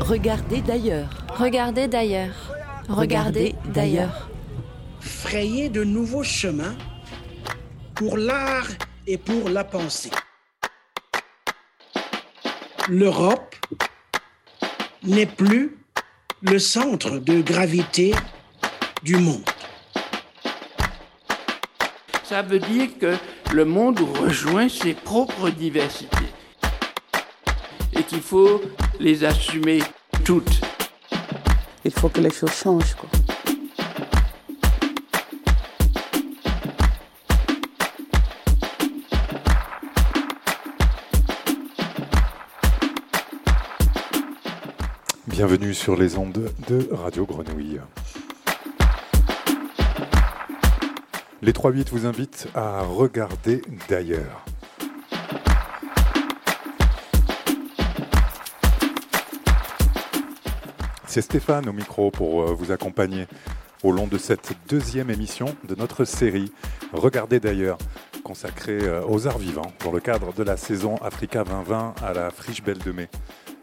Regardez d'ailleurs. Regardez d'ailleurs. Regardez d'ailleurs. Frayer de nouveaux chemins pour l'art et pour la pensée. L'Europe n'est plus le centre de gravité du monde. Ça veut dire que le monde rejoint ses propres diversités et qu'il faut les assumer toutes. Il faut que les choses changent. Quoi. Bienvenue sur les ondes de Radio Grenouille. Les 3-8 vous invitent à regarder d'ailleurs. C'est Stéphane au micro pour euh, vous accompagner au long de cette deuxième émission de notre série Regardez d'ailleurs, consacrée euh, aux arts vivants dans le cadre de la saison Africa 2020 à la Friche Belle de Mai.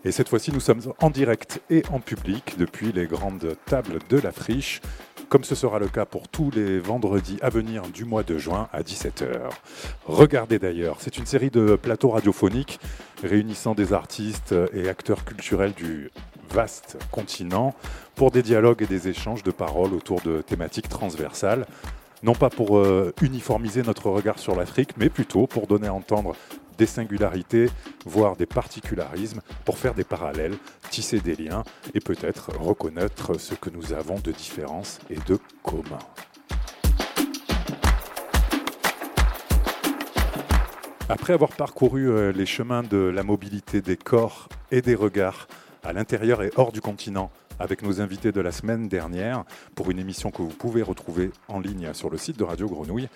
Et cette fois-ci, nous sommes en direct et en public depuis les grandes tables de la Friche, comme ce sera le cas pour tous les vendredis à venir du mois de juin à 17h. Regardez d'ailleurs, c'est une série de plateaux radiophoniques réunissant des artistes et acteurs culturels du vaste continent pour des dialogues et des échanges de paroles autour de thématiques transversales non pas pour euh, uniformiser notre regard sur l'Afrique, mais plutôt pour donner à entendre des singularités, voire des particularismes, pour faire des parallèles, tisser des liens et peut-être reconnaître ce que nous avons de différence et de commun. Après avoir parcouru euh, les chemins de la mobilité des corps et des regards à l'intérieur et hors du continent, avec nos invités de la semaine dernière pour une émission que vous pouvez retrouver en ligne sur le site de Radio Grenouille.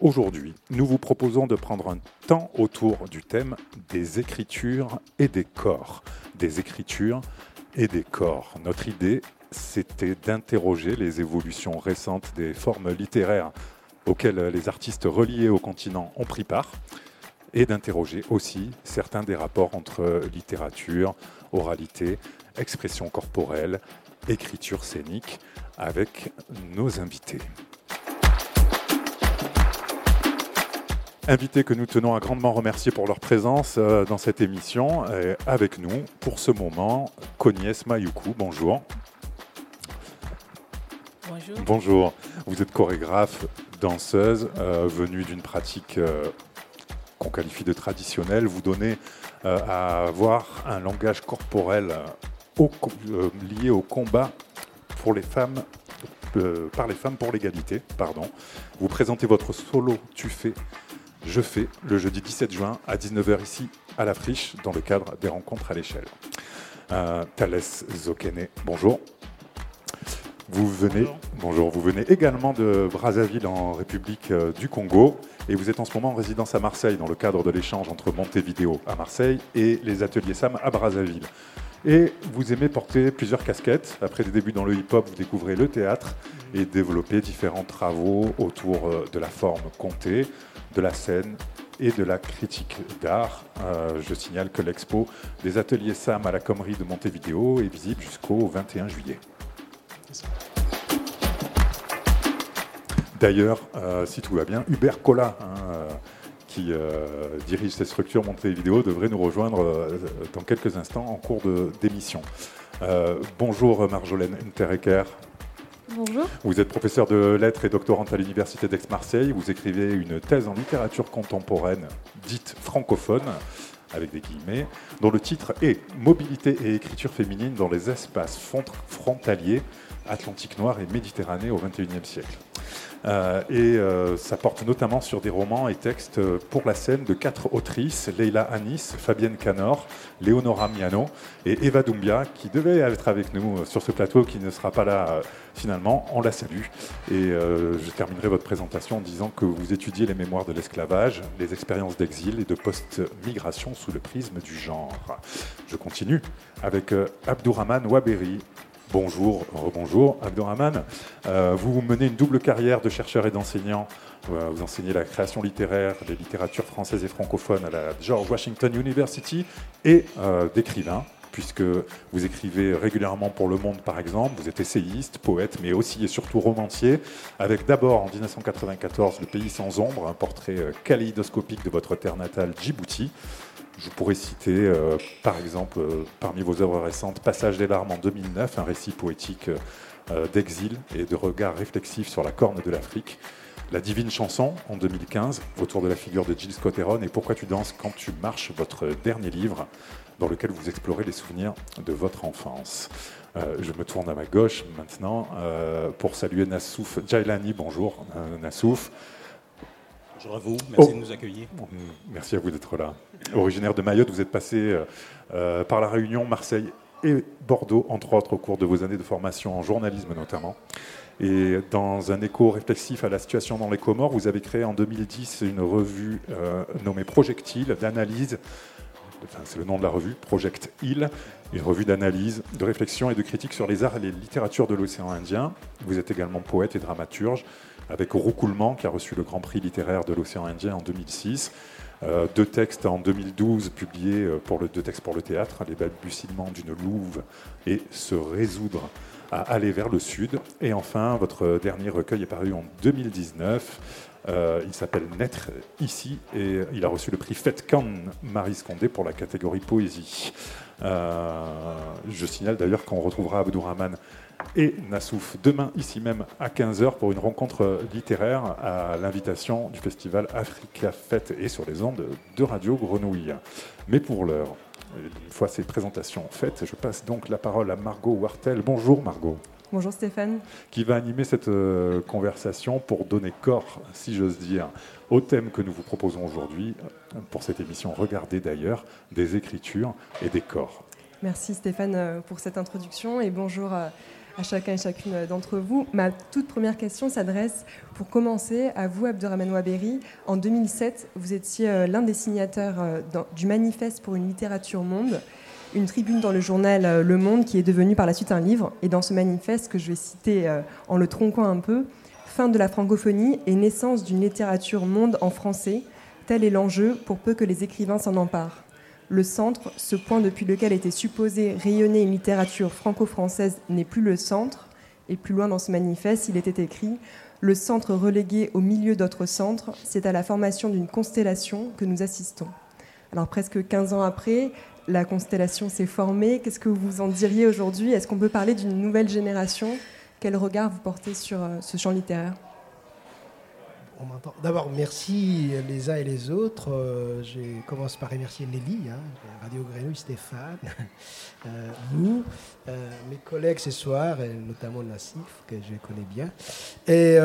Aujourd'hui, nous vous proposons de prendre un temps autour du thème des écritures et des corps. Des écritures et des corps. Notre idée, c'était d'interroger les évolutions récentes des formes littéraires auxquelles les artistes reliés au continent ont pris part et d'interroger aussi certains des rapports entre littérature, oralité, expression corporelle, écriture scénique avec nos invités. Invités que nous tenons à grandement remercier pour leur présence euh, dans cette émission. avec nous, pour ce moment, Cognes Mayuku, bonjour. Bonjour. Bonjour. Vous êtes chorégraphe, danseuse, euh, venue d'une pratique euh, qu'on qualifie de traditionnelle. Vous donnez à avoir un langage corporel lié au combat pour les femmes, par les femmes pour l'égalité. Pardon. Vous présentez votre solo Tu fais je fais le jeudi 17 juin à 19h ici à la Friche dans le cadre des rencontres à l'échelle. Euh, Thales Zokene, bonjour. Vous venez, bonjour. vous venez également de Brazzaville en République euh, du Congo et vous êtes en ce moment en résidence à Marseille dans le cadre de l'échange entre Montevideo à Marseille et les ateliers SAM à Brazzaville. Et vous aimez porter plusieurs casquettes. Après des débuts dans le hip-hop, vous découvrez le théâtre et développez différents travaux autour euh, de la forme comptée, de la scène et de la critique d'art. Euh, je signale que l'expo des ateliers SAM à la Commerie de Montevideo est visible jusqu'au 21 juillet. D'ailleurs, euh, si tout va bien, Hubert Collat, hein, euh, qui dirige cette structure Montevideo, devrait nous rejoindre dans quelques instants en cours d'émission. bonjour Marjolaine Unterecker, Bonjour. Vous êtes professeur de lettres et doctorante à l'Université d'Aix-Marseille. Vous écrivez une thèse en littérature contemporaine dite francophone, avec des guillemets, dont le titre est Mobilité et écriture féminine dans les espaces frontaliers Atlantique noir et Méditerranée au XXIe siècle. Euh, et euh, ça porte notamment sur des romans et textes pour la scène de quatre autrices, Leila Anis, Fabienne Canor, Leonora Miano et Eva Doumbia, qui devait être avec nous euh, sur ce plateau, qui ne sera pas là finalement. On la salue. Et je terminerai votre présentation en disant que vous étudiez les mémoires de l'esclavage, les expériences d'exil et de post-migration sous le prisme du genre. Je continue avec Abdourahman Waberi, Bonjour, bonjour, Abdurrahman. Euh, vous menez une double carrière de chercheur et d'enseignant. Euh, vous enseignez la création littéraire, des littératures françaises et francophones à la George Washington University et euh, d'écrivain puisque vous écrivez régulièrement pour Le Monde, par exemple. Vous êtes essayiste, poète, mais aussi et surtout romancier, avec d'abord en 1994 Le Pays sans ombre, un portrait euh, kaléidoscopique de votre terre natale, Djibouti. Je pourrais citer, euh, par exemple, euh, parmi vos œuvres récentes, Passage des larmes en 2009, un récit poétique d'exil et de regard réflexif sur la corne de l'Afrique. La Divine Chanson en 2015, autour de la figure de Jill Scott Heron, et Pourquoi tu danses quand tu marches, votre dernier livre, dans lequel vous explorez les souvenirs de votre enfance. Euh, je me tourne à ma gauche maintenant euh, pour saluer Nassouf Jailani. Bonjour euh, Nassouf. Bonjour à vous, merci Oh. de nous accueillir. Merci à vous d'être là. Originaire de Mayotte, vous êtes passé euh, par la Réunion, Marseille et Bordeaux, entre autres, au cours de vos années de formation en journalisme notamment. Et dans un écho réflexif à la situation dans les Comores, vous avez créé en 2010 une revue euh, nommée Projectile d'analyse c'est le nom de la revue, Project Hill, une revue d'analyse, de réflexion et de critique sur les arts et les littératures de l'océan Indien. Vous êtes également poète et dramaturge, avec Roucoulement, qui a reçu le Grand Prix littéraire de l'océan Indien en 2006. Euh, deux textes en 2012 publiés euh, pour le, deux textes pour le théâtre, Les balbutiements d'une louve et Se résoudre à aller vers le sud. Et enfin, votre dernier recueil est paru en 2019. Euh, il s'appelle Naître ici et il a reçu le prix Fetkan Marie Scondé pour la catégorie poésie. Euh, je signale d'ailleurs qu'on retrouvera Abdourahman et Nassouf demain ici même à 15h pour une rencontre littéraire à l'invitation du festival Africa Fête et sur les ondes de Radio Grenouille. Mais pour l'heure, une fois ces présentations faites, je passe donc la parole à Margot Wartel. Bonjour Margot Bonjour Stéphane. qui va animer cette euh, conversation pour donner corps, si j'ose dire, au thème que nous vous proposons aujourd'hui euh, pour cette émission Regardez d'ailleurs, des écritures et des corps. Merci Stéphane euh, pour cette introduction et bonjour à chacun et chacune d'entre vous. Ma toute première question s'adresse pour commencer à vous, Abderrahmane Ouaberi. En 2007, vous étiez l'un des signataires dans- du manifeste pour une littérature monde, une tribune dans le journal euh, Le Monde qui est devenu par la suite un livre. Et dans ce manifeste, que je vais citer euh, en le tronquant un peu, Fin de la francophonie et naissance d'une littérature monde en français, tel est l'enjeu pour peu que les écrivains s'en emparent. Le centre, ce point depuis lequel était supposé rayonner une littérature franco-française, n'est plus le centre. Et plus loin dans ce manifeste, il était écrit Le centre relégué au milieu d'autres centres, c'est à la formation d'une constellation que nous assistons. Alors presque 15 ans après, la constellation s'est formée. Qu'est-ce que vous en diriez aujourd'hui? Est-ce qu'on peut parler d'une nouvelle génération? Quel regard vous portez sur euh, ce champ littéraire? D'abord, merci les uns et les autres. Euh, je commence par remercier Nelly, hein, Radio Grenouille, Stéphane, vous, euh, mes collègues ce soir, et notamment Nassif, que je connais bien. Et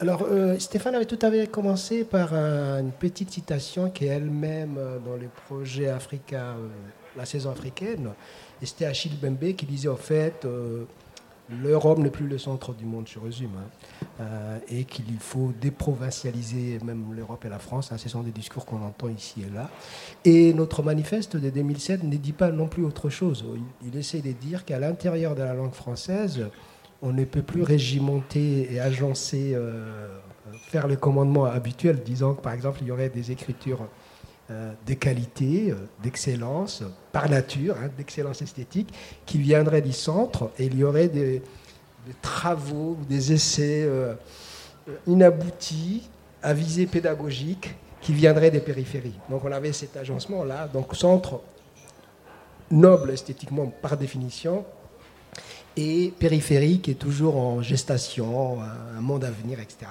alors, euh, Stéphane avait tout à fait commencé par un- une petite citation qui est elle-même euh, dans le projet Africa, euh, la saison africaine. Et c'était Achille Bembe qui disait en fait. euh, L'Europe n'est plus le centre du monde, je résume, hein. Euh, et qu'il faut déprovincialiser même l'Europe et la France. ce sont des discours qu'on entend ici et là. Et notre manifeste de 2007 ne dit pas non plus autre chose. Il, il essaie de dire qu'à l'intérieur de la langue française, on ne peut plus régimenter et agencer, euh, faire les commandements habituels, disant que par exemple il y aurait des écritures euh, de qualité, euh, d'excellence, par nature, hein, d'excellence esthétique, qui viendraient du centre et il y aurait des, des travaux, des essais inaboutis, à visée pédagogique, qui viendraient des périphéries. Donc on avait cet agencement-là, donc centre noble esthétiquement par définition, et périphérie qui est toujours en gestation, un monde à venir, etc.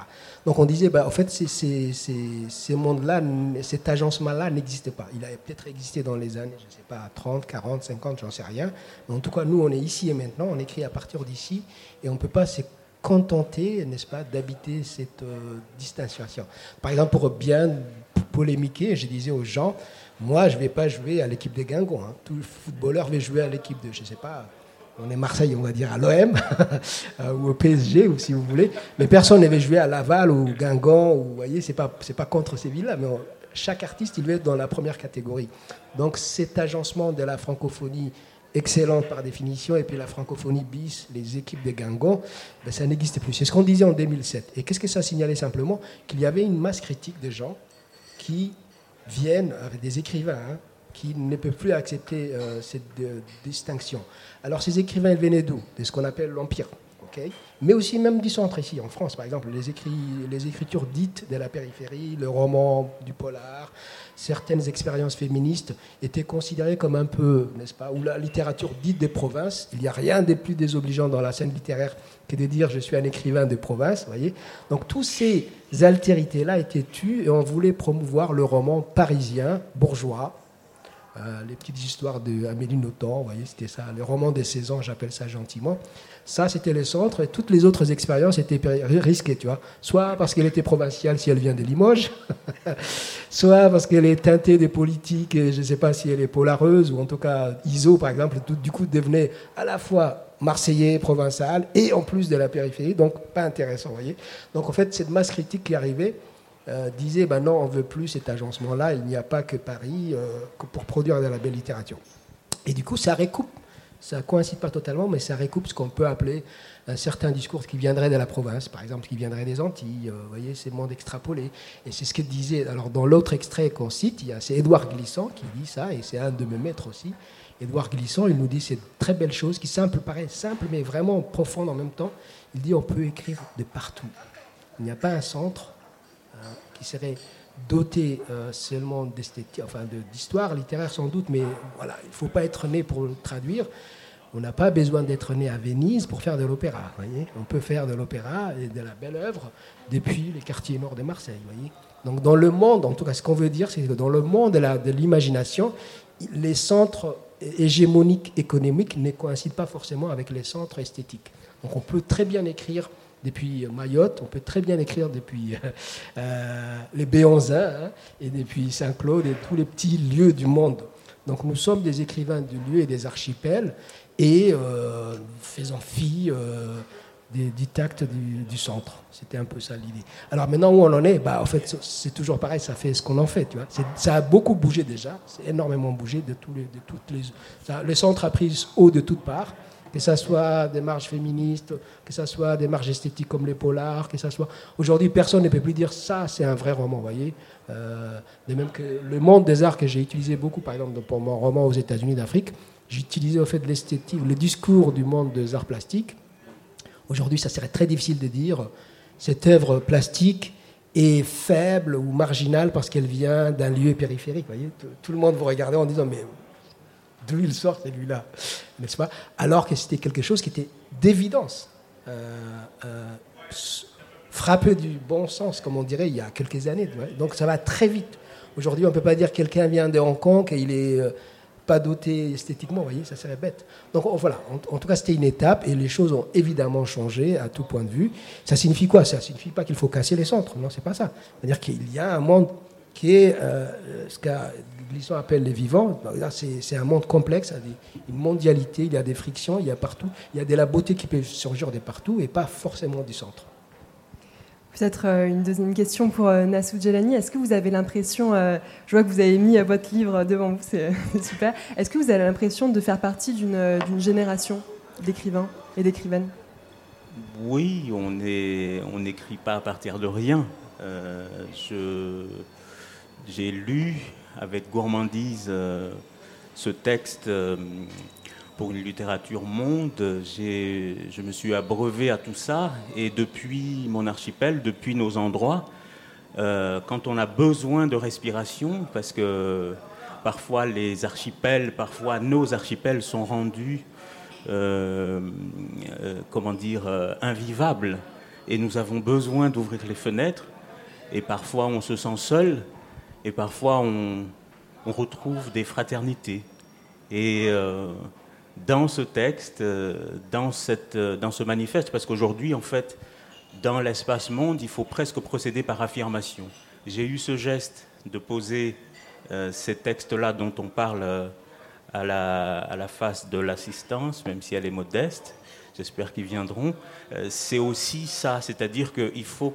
Donc on disait, bah, en fait, ces, ces, ces, ces mondes-là, cet agencement-là n'existait pas. Il a peut-être existé dans les années, je ne sais pas, 30, 40, 50, j'en sais rien. Mais en tout cas, nous, on est ici et maintenant, on écrit à partir d'ici, et on ne peut pas se contenter, n'est-ce pas, d'habiter cette euh, distanciation. Par exemple, pour bien polémiquer, je disais aux gens, moi, je ne vais pas jouer à l'équipe des Guingamp. Hein. Tout footballeur veut jouer à l'équipe de, je ne sais pas, on est Marseille, on va dire à l'OM, ou au PSG, ou si vous voulez. Mais personne ne veut jouer à Laval ou Guingamp, ou vous voyez, c'est pas, c'est pas contre ces villes-là, mais chaque artiste, il veut être dans la première catégorie. Donc cet agencement de la francophonie excellente par définition, et puis la francophonie bis, les équipes de Gangon, ben, ça n'existe plus. C'est ce qu'on disait en 2007. Et qu'est-ce que ça signalait simplement? Qu'il y avait une masse critique de gens qui viennent, avec des écrivains, hein, qui ne peuvent plus accepter euh, cette distinction. Alors ces écrivains, ils venaient d'où? De ce qu'on appelle l'Empire. mais aussi même du centre ici, en France, par exemple, les, écritures dites de la périphérie, le roman du polar, certaines expériences féministes étaient considérées comme un peu, n'est-ce pas, ou la littérature dite des provinces. Il n'y a rien de plus désobligeant dans la scène littéraire que de dire je suis un écrivain des provinces, voyez? Donc tous ces altérités-là étaient tues et on voulait promouvoir le roman parisien, bourgeois, euh, les petites histoires d'Amélie Nothomb, vous voyez, c'était ça, les romans des saisons, j'appelle ça gentiment. Ça, c'était le centre, et toutes les autres expériences étaient risquées, tu vois. Soit parce qu'elle était provinciale, si elle vient de Limoges, soit parce qu'elle est teintée des politiques, et je ne sais pas si elle est polareuse, ou en tout cas, ISO, par exemple, tout, du coup, devenait à la fois marseillais, provençal, et en plus de la périphérie, donc pas intéressant, vous voyez. Donc, en fait, cette masse critique qui arrivait, euh, disait ben non, on veut plus cet agencement-là, il n'y a pas que Paris euh, pour produire de la belle littérature. Et du coup, ça recoupe, ça coïncide pas totalement, mais ça recoupe ce qu'on peut appeler un certain discours qui viendrait de la province, par exemple, qui viendrait des Antilles. Euh, vous voyez, c'est monde extrapolé. Et c'est ce que disait. Alors, dans l'autre extrait qu'on cite, c'est Édouard Glissant qui dit ça, et c'est un de mes maîtres aussi. Édouard Glissant, il nous dit cette très belle chose qui simple, paraît simple, mais vraiment profonde en même temps. Il dit on peut écrire de partout. Il n'y a pas un centre, qui serait doté euh, seulement enfin d'histoire littéraire sans doute, mais voilà, il ne faut pas être né pour le traduire. On n'a pas besoin d'être né à Venise pour faire de l'opéra. On peut faire de l'opéra et de la belle œuvre depuis les quartiers nord de Marseille. Voyez Donc dans le monde, en tout cas ce qu'on veut dire, c'est que dans le monde de l'imagination, les centres hégémoniques économiques ne coïncident pas forcément avec les centres esthétiques. Donc on peut très bien écrire depuis Mayotte, on peut très bien écrire depuis euh, euh, les Béonzins hein, et depuis Saint-Claude et tous les petits lieux du monde. Donc nous sommes des écrivains du lieu et des archipels et euh, faisons fi des, du tact du, centre. C'était un peu ça l'idée. Alors maintenant où on en est, bah, en fait c'est toujours pareil, ça fait ce qu'on en fait. Tu vois. Ça a beaucoup bougé déjà, c'est énormément bougé de, tous les, de toutes les... Le centre a pris haut de toutes parts que ce soit des marges féministes, que ce soit des marges esthétiques comme les polars, que ça soit... Aujourd'hui, personne ne peut plus dire ça, c'est un vrai roman, vous voyez. Euh, de même que le monde des arts que j'ai utilisé beaucoup, par exemple, pour mon roman aux États-Unis d'Afrique, j'utilisais au fait l'esthétique, le discours du monde des arts plastiques. Aujourd'hui, ça serait très difficile de dire cette œuvre plastique est faible ou marginale parce qu'elle vient d'un lieu périphérique. Voyez, tout le monde vous regardait en disant mais d'où il sort celui-là, n'est-ce pas? Alors que c'était quelque chose qui était d'évidence, euh, euh, frappé du bon sens, comme on dirait il y a quelques années. Donc ça va très vite. Aujourd'hui, on ne peut pas dire que quelqu'un vient de Hong Kong et il est euh, pas doté esthétiquement, vous voyez, ça serait bête. Donc voilà, en, tout cas, c'était une étape et les choses ont évidemment changé à tout point de vue. Ça signifie quoi? Ça signifie pas qu'il faut casser les centres, non, c'est pas ça. C'est-à-dire qu'il y a un monde qui est ce qu'a Glisson appelle les vivants. C'est un monde complexe, une mondialité, il y a des frictions, il y a partout, il y a de la beauté qui peut surgir de partout et pas forcément du centre. Peut-être euh, une deuxième question pour euh, Nassou Djelani. Est-ce que vous avez l'impression, euh, je vois que vous avez mis votre livre devant vous, c'est super. Est-ce que vous avez l'impression de faire partie d'une génération d'écrivains et d'écrivaines? Oui, on n'écrit pas à partir de rien. J'ai lu avec gourmandise euh, ce texte euh, pour une littérature monde. Je me suis abreuvé à tout ça. Et depuis mon archipel, depuis nos endroits, euh, quand on a besoin de respiration, parce que parfois les archipels, parfois nos archipels sont rendus, comment dire, invivables, et nous avons besoin d'ouvrir les fenêtres, et parfois on se sent seul, et parfois on, retrouve des fraternités. Et euh, dans ce texte, euh, dans, cette, euh, dans ce manifeste, parce qu'aujourd'hui, en fait, dans l'espace monde, il faut presque procéder par affirmation. J'ai eu ce geste de poser ces textes-là dont on parle à la, face de l'assistance, même si elle est modeste. J'espère qu'ils viendront. C'est aussi ça, c'est-à-dire qu'il faut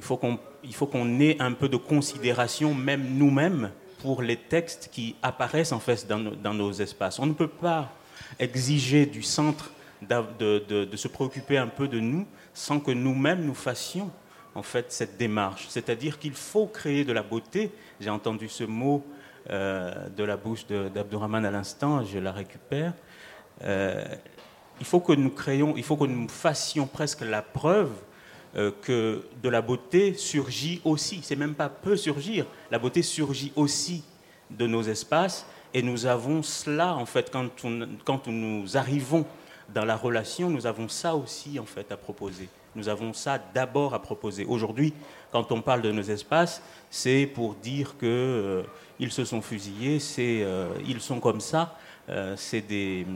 faut qu'on il faut qu'on ait un peu de considération, même nous-mêmes, pour les textes qui apparaissent en fait dans nos, espaces. On ne peut pas exiger du centre de, se préoccuper un peu de nous sans que nous-mêmes nous fassions en fait cette démarche. C'est-à-dire qu'il faut créer de la beauté. J'ai entendu ce mot euh, de la bouche d'Abdourahman à l'instant, je la récupère. Euh, il faut que nous créions, il faut que nous fassions presque la preuve que de la beauté surgit aussi. C'est même pas peut surgir. La beauté surgit aussi de nos espaces et nous avons cela en fait quand, quand nous arrivons dans la relation, nous avons ça aussi en fait à proposer. Nous avons ça d'abord à proposer. Aujourd'hui, quand on parle de nos espaces, c'est pour dire que euh, ils se sont fusillés, c'est euh, ils sont comme ça. c'est des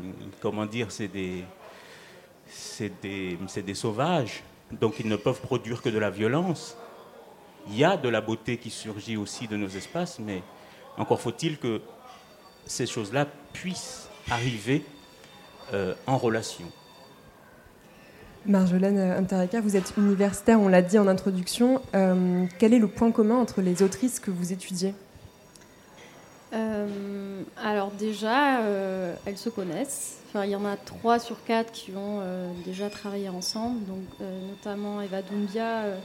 comment dire, c'est des c'est des, des sauvages donc ils ne peuvent produire que de la violence. Il y a de la beauté qui surgit aussi de nos espaces, mais encore faut-il que ces choses-là puissent arriver euh, en relation. Marjolaine Intereka, vous êtes universitaire, on l'a dit en introduction. Euh, quel est le point commun entre les autrices que vous étudiez? Euh, Alors déjà, elles se connaissent il y en a trois sur quatre qui ont euh, déjà travaillé ensemble. Donc, euh, notamment Eva Doumbia euh,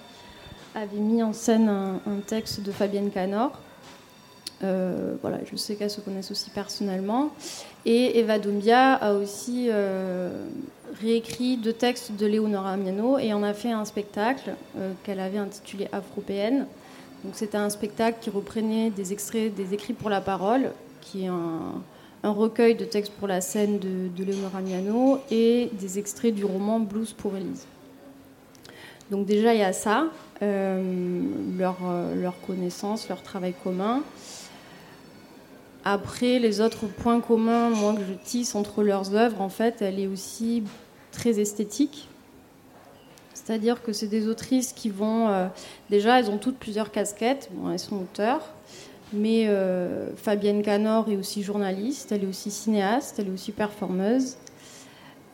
avait mis en scène un, texte de Fabienne Canor. voilà, je sais qu'elles se connaissent aussi personnellement. Et Eva Doumbia a aussi réécrit deux textes de Léonora Miano et en a fait un spectacle qu'elle avait intitulé Afropéenne. C'était un spectacle qui reprenait des extraits des écrits pour la parole, qui est un, recueil de textes pour la scène de, de Léonora Miano et des extraits du roman Blues pour Élise. Donc déjà, il y a ça, leur, euh, leur, connaissance, leur travail commun. Après, les autres points communs, moi, que je tisse entre leurs œuvres, en fait, elle est aussi très esthétique. C'est-à-dire que c'est des autrices qui vont... Euh, déjà, elles ont toutes plusieurs casquettes. Bon, elles sont auteurs, mais euh, Fabienne Canor est aussi journaliste, elle est aussi cinéaste, elle est aussi performeuse.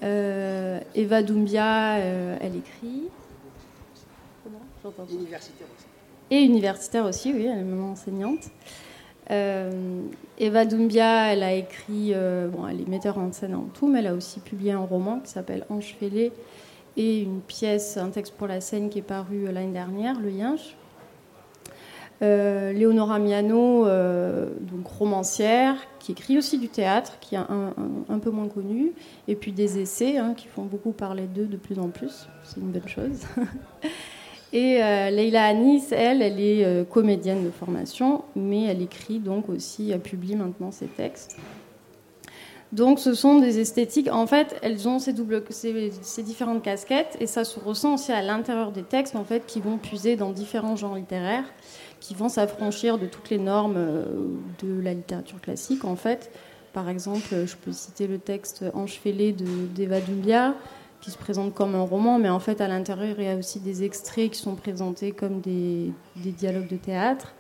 Euh, Eva Doumbia, elle écrit. Universitaire aussi. Et universitaire aussi, oui, elle est même enseignante. Eva Doumbia, elle a écrit, bon, elle est metteur en scène en tout, mais elle a aussi publié un roman qui s'appelle Ange fêlé et une pièce, un texte pour la scène qui est paru l'année dernière, Le Yinche. Euh, Léonora Miano, euh, donc romancière, qui écrit aussi du théâtre, qui est un, peu moins connu, et puis des essais hein, qui font beaucoup parler d'eux de plus en plus. C'est une bonne chose. et euh, Leila Anis, elle, elle est comédienne de formation, mais elle écrit donc aussi, elle publie maintenant ses textes. Donc ce sont des esthétiques, en fait, elles ont ces, différentes casquettes, et ça se ressent aussi à l'intérieur des textes, en fait, qui vont puiser dans différents genres littéraires qui vont s'affranchir de toutes les normes euh, de la littérature classique. En fait, par exemple, je peux citer le texte Enchevêlé d'Eva Dumbia, qui se présente comme un roman, mais en fait, à l'intérieur, il y a aussi des extraits qui sont présentés comme des, dialogues de théâtre.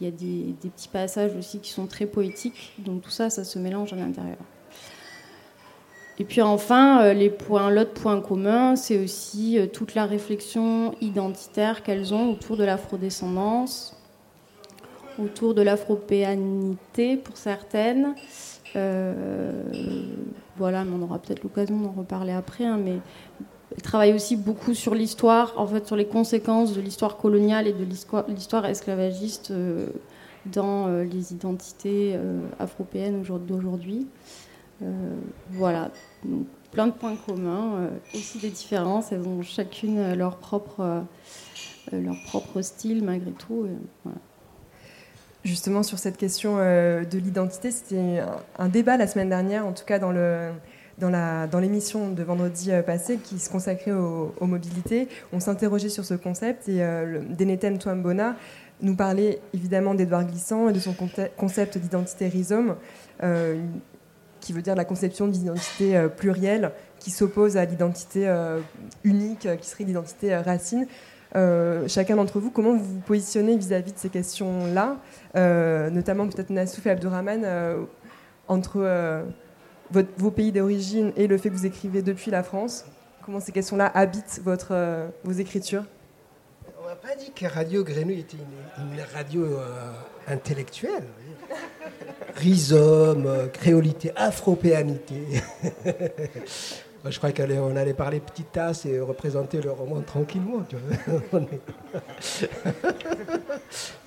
Il y a des, petits passages aussi qui sont très poétiques. Donc tout ça, ça se mélange à l'intérieur. Et puis enfin, euh, les points, l'autre point commun, c'est aussi euh, toute la réflexion identitaire qu'elles ont autour de l'afrodescendance, autour de l'afropéanité pour certaines. Euh, voilà, mais on aura peut-être l'occasion d'en reparler après. Hein, mais elle travaille aussi beaucoup sur l'histoire, en fait, sur les conséquences de l'histoire coloniale et de l'histoire esclavagiste dans les identités afropéennes d'aujourd'hui. Voilà, Donc, plein de points communs, aussi des différences. Elles ont chacune leur propre, leur propre style malgré tout. Voilà. Justement, sur cette question euh, de l'identité, c'était un, débat la semaine dernière, en tout cas dans le, dans l'émission de vendredi euh, passé qui se consacrait aux, mobilités. On s'interrogeait sur ce concept et euh, Deneten nous parlait évidemment d'Edouard Glissant et de son concept d'identité rhizome, euh, qui veut dire la conception d'identité plurielle qui s'oppose à l'identité unique, qui serait l'identité racine. Euh, chacun d'entre vous, comment vous vous positionnez vis-à-vis de ces questions-là, euh, notamment peut-être Nassouf et Abdourahman, euh, entre vos pays d'origine et le fait que vous écrivez depuis la France Comment ces questions-là habitent votre, vos écritures? M'a pas dit que Radio Grenouille était une, radio euh, intellectuelle. Rhizome, créolité, afropéanité. je crois qu'on allait parler petite tasse et représenter le roman tranquillement. Tu vois.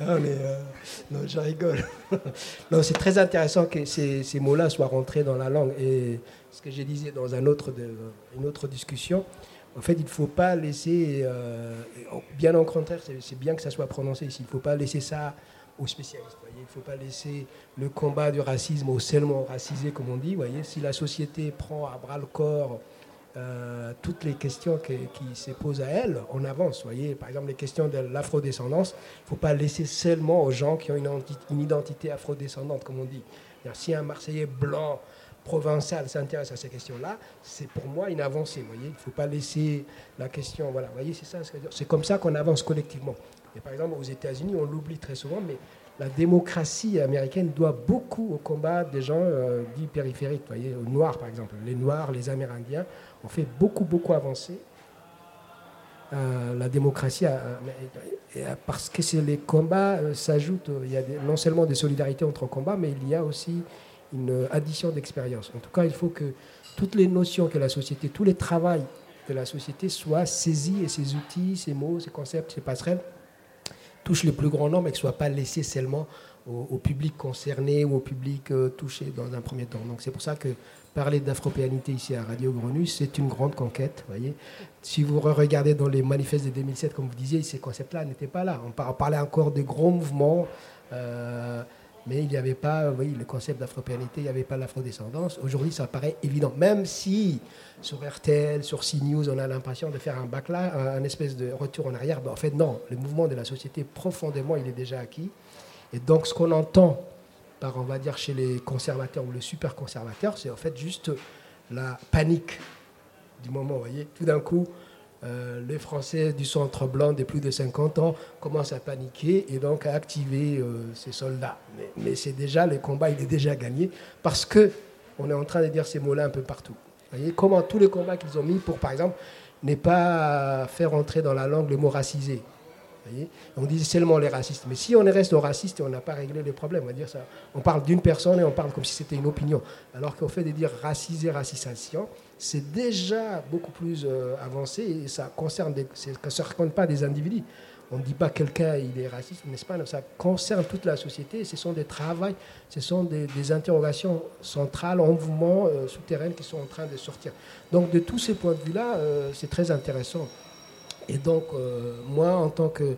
Euh, non, rigole. non, c'est très intéressant que ces, mots-là soient rentrés dans la langue. Et ce que j'ai disais dans une autre discussion, en fait, il ne faut pas laisser, euh, bien au contraire, c'est bien que ça soit prononcé ici, il ne faut pas laisser ça aux spécialistes. Il ne faut pas laisser le combat du racisme aux seulement racisés, comme on dit. Voyez. Si la société prend à bras le corps euh, toutes les questions qui, se posent à elle, on avance. Voyez. Par exemple, les questions de l'afrodescendance, il ne faut pas laisser seulement aux gens qui ont une, une identité afrodescendante, comme on dit. Si un Marseillais blanc provençal s'intéresse à ces questions-là, c'est pour moi une avancée. Voyez, il ne faut pas laisser la question. Voilà, voyez, c'est ça. C'est comme ça qu'on avance collectivement. Par exemple, aux États-Unis, on l'oublie très souvent, mais la démocratie américaine doit beaucoup au combat des gens euh, dits périphériques. Voyez, aux Noirs, par exemple, les Noirs, les Amérindiens ont fait beaucoup, beaucoup avancer. Euh, la démocratie, parce que les combats euh, s'ajoutent, il y a non seulement des solidarités entre combats, mais il y a aussi une addition d'expérience. En tout cas, il faut que toutes les notions que la société, tous les travails de la société soient saisis et ces outils, ces mots, ces concepts, ces passerelles touchent le plus grand nombre et ne soient pas laissés seulement au, public concerné ou au public euh, touché dans un premier temps. Donc c'est pour ça que parler d'afropéanité ici à Radio Grenouille, c'est une grande conquête. Voyez. Si vous regardez dans les manifestes de 2007, comme vous disiez, ces concepts-là n'étaient pas là. On parlait encore de grands mouvements. Euh, mais il n'y avait pas oui, le concept d'afropéanité, il n'y avait pas l'afrodescendance. Aujourd'hui, ça paraît évident, même si sur RTL, sur CNews, on a l'impression de faire un backlash, un, espèce de retour en arrière. Ben, en fait, non, le mouvement de la société, profondément, il est déjà acquis. Et donc, ce qu'on entend par, on va dire, chez les conservateurs ou les super conservateurs, c'est en fait juste la panique du moment, vous voyez. Tout d'un coup, euh, les Français du centre blanc des plus de 50 ans commencent à paniquer et donc à activer euh, ces soldats. Mais, c'est déjà, le combat, il est déjà gagné parce que on est en train de dire ces mots-là un peu partout. Vous voyez comment tous les combats qu'ils ont mis pour, par exemple, n'est pas faire entrer dans la langue le mot racisé. on dit seulement les racistes. Mais si on reste aux racistes, on n'a pas réglé les problèmes. On va dire ça. On parle d'une personne et on parle comme si c'était une opinion. Alors qu'au fait de dire racisé, racisation, c'est déjà beaucoup plus euh, avancé et ça concerne des, ça ne concerne pas des individus. On ne dit pas quelqu'un il est raciste, n'est-ce pas? Ça concerne toute la société. Ce sont des travaux, ce sont des, interrogations centrales en mouvement euh, souterraines qui sont en train de sortir. Donc de tous ces points de vue-là, euh, c'est très intéressant. Et donc moi, en tant que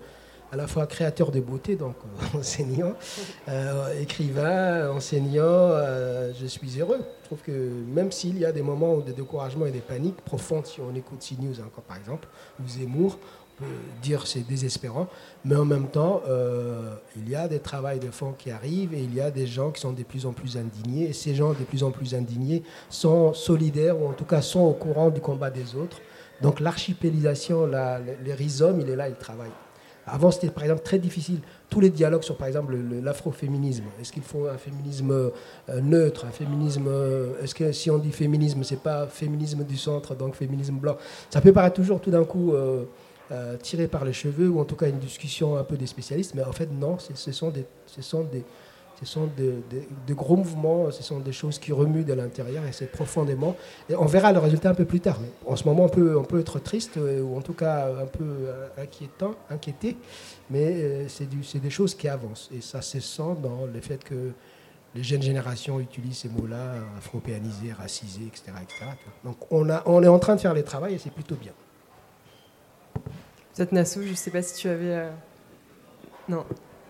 à la fois créateur de beauté, donc euh, enseignant, euh, écrivain, enseignant, euh, je suis heureux. Je trouve que même s'il y a des moments de découragement et des paniques profondes, si on écoute CNews encore par exemple, ou Zemmour, on peut dire c'est désespérant, mais en même temps, il y a des travails de fond qui arrivent et il y a des gens qui sont de plus en plus indignés. Et ces gens de plus en plus indignés sont solidaires ou en tout cas sont au courant du combat des autres. Donc l'archipélisation, les rhizomes, il est là, il travaille. Avant, c'était par exemple très difficile. Tous les dialogues sur, par exemple, l'afroféminisme. Est-ce qu'il faut un féminisme euh, neutre, un féminisme. Euh, est-ce que si on dit féminisme, c'est pas féminisme du centre, donc féminisme blanc? Ça peut paraître toujours tout d'un coup euh, tiré par les cheveux, ou en tout cas une discussion un peu des spécialistes, mais en fait, non, ce sont des, ce sont des, ce sont de, gros mouvements, ce sont des choses qui remuent de l'intérieur et c'est profondément. On verra le résultat un peu plus tard. en ce moment, on peut, on peut être triste euh, ou en tout cas un peu euh, inquiétant, inquiété, mais euh, c'est des choses qui avancent. Et ça se sent dans le fait que les jeunes générations utilisent ces mots-là, afropéanisés, racisés, etc., Donc on, est en train de faire les travaux et c'est plutôt bien. Peut-être Nassou, je ne sais pas si tu avais. Non.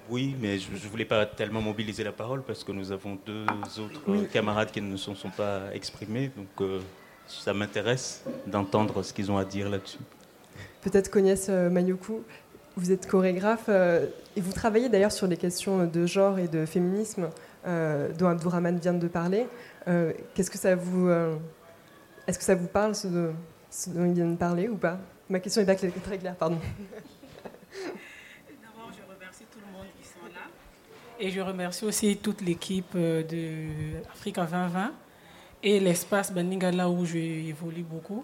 Oui, mais je ne voulais pas tellement mobiliser la parole parce que nous avons deux autres camarades qui ne se sont, pas exprimés. Donc euh, ça m'intéresse d'entendre ce qu'ils ont à dire là-dessus. Peut-être Kognès euh, Mayuku, vous êtes chorégraphe euh, et vous travaillez d'ailleurs sur les questions de genre et de féminisme dont Abdourahman vient de parler. Qu'est-ce que ça vous. Est-ce que ça vous parle ce, dont il vient de parler ou pas? Ma question est pas très claire, pardon. Et je remercie aussi toute l'équipe euh, de Africa 2020 et l'espace Beningala où j'évolue beaucoup.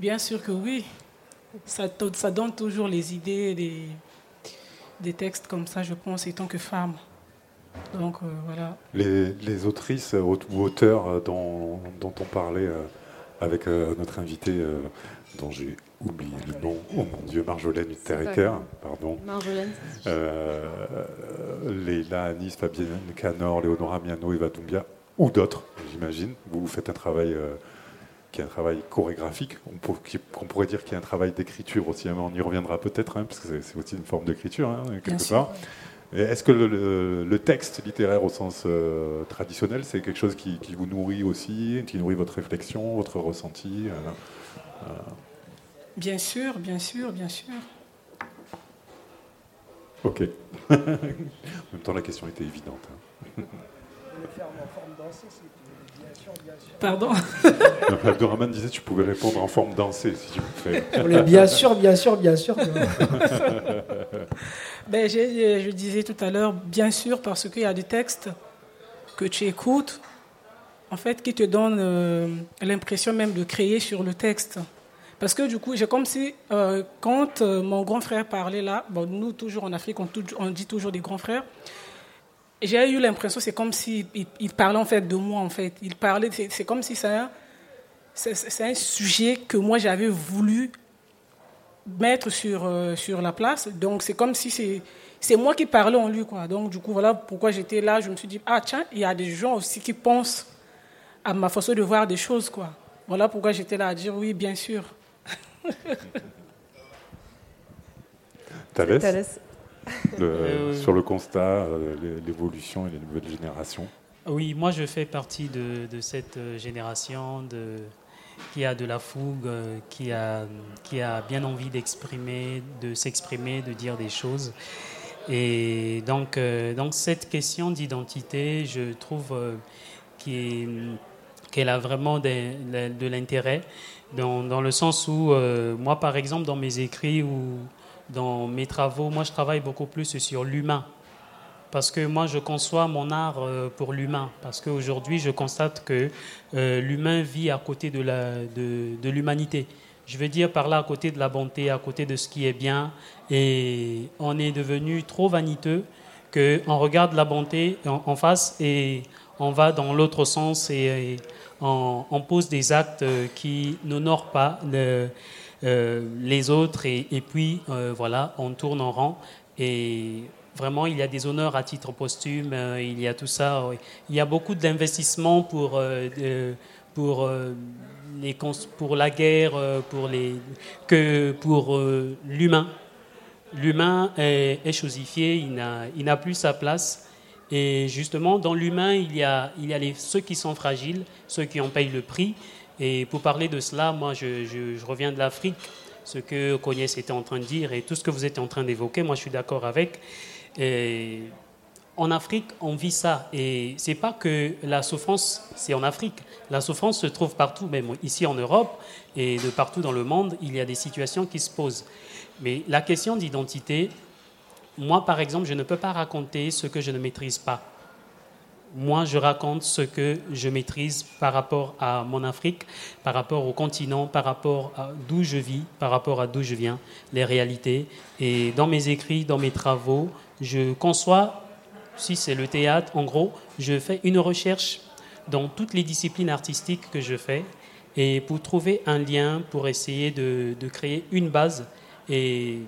Bien sûr que oui, ça, donne toujours les idées des, textes comme ça, je pense, étant que femme. Donc euh, voilà. Les, autrices ou auteurs dont, dont on parlait avec notre invité, dont j'ai oublié le nom, oh mon Dieu, Marjolaine Uteriker, pardon. Marjolaine. Euh, Leila Anis, Fabienne Canor, Léonora Miano, Eva Doumbia, ou d'autres, j'imagine. Vous faites un travail qui est un travail chorégraphique, on, pourrait dire qu'il y a un travail d'écriture aussi, hein, on y reviendra peut-être, hein, parce que c'est aussi une forme d'écriture, hein, quelque part. Est-ce que le, texte littéraire au sens euh, traditionnel, c'est quelque chose qui, vous nourrit aussi, qui nourrit votre réflexion, votre ressenti euh, euh? Bien sûr, bien sûr, bien sûr. Ok. en même temps, la question était évidente. Pardon? Abdourahman disait que tu pouvais répondre en forme dansée, si tu veux. bien sûr, bien sûr, bien sûr. ben, je, disais tout à l'heure, bien sûr, parce qu'il y a des textes que tu écoutes, en fait, qui te donnent euh, l'impression même de créer sur le texte. Parce que du coup, j'ai comme si, euh, quand euh, mon grand frère parlait là, bon, nous, toujours en Afrique, on, dit toujours des grands frères, j'ai eu l'impression, c'est comme s'il il parlait en fait de moi, en fait. Il parlait, c'est comme si c'est un, c'est un sujet que moi j'avais voulu mettre sur, euh, sur la place. Donc c'est comme si c'est moi qui parlais en lui, quoi. Donc du coup, voilà pourquoi j'étais là. Je me suis dit, ah tiens, il y a des gens aussi qui pensent à ma façon de voir des choses, quoi. Voilà pourquoi j'étais là à dire oui, bien sûr. Thalès euh, sur le constat, euh, l'évolution et les nouvelles générations. Oui, moi je fais partie de, cette euh, génération de, qui a de la fougue, qui a, qui a bien envie d'exprimer, de s'exprimer, de dire des choses. Et donc, donc cette question d'identité, je trouve qu'elle a vraiment de, de l'intérêt, dans, le sens où, moi par exemple, dans mes écrits, où dans mes travaux, moi je travaille beaucoup plus sur l'humain. Parce que moi je conçois mon art euh, pour l'humain. Parce qu'aujourd'hui je constate que euh, l'humain vit à côté de, l'humanité. Je veux dire par là à côté de la bonté, à côté de ce qui est bien. Et on est devenu trop vaniteux qu'on regarde la bonté en, face et on va dans l'autre sens et, on, pose des actes qui n'honorent pas euh, les autres, et, puis euh, voilà, on tourne en rang. Et vraiment, il y a des honneurs à titre posthume, euh, il y a tout ça. Il y a beaucoup d'investissements pour, pour la guerre, pour les, que pour l'humain. L'humain est, est, chosifié, il n'a plus sa place. Et justement, dans l'humain, il y a, ceux qui sont fragiles, ceux qui en payent le prix, et pour parler de cela, moi, je, reviens de l'Afrique, ce que Cognès était en train de dire et tout ce que vous êtes en train d'évoquer, moi, je suis d'accord avec. en Afrique, on vit ça. Et c'est pas que la souffrance, c'est en Afrique. La souffrance se trouve partout, même ici en Europe et de partout dans le monde, il y a des situations qui se posent. Mais la question d'identité, moi, par exemple, je ne peux pas raconter ce que je ne maîtrise pas moi, je raconte ce que je maîtrise par rapport à mon Afrique, par rapport au continent, par rapport à d'où je vis, par rapport à d'où je viens, les réalités. Et dans mes écrits, dans mes travaux, je conçois, si c'est le théâtre, en gros, je fais une recherche dans toutes les disciplines artistiques que je fais et pour trouver un lien, pour essayer de, créer une base et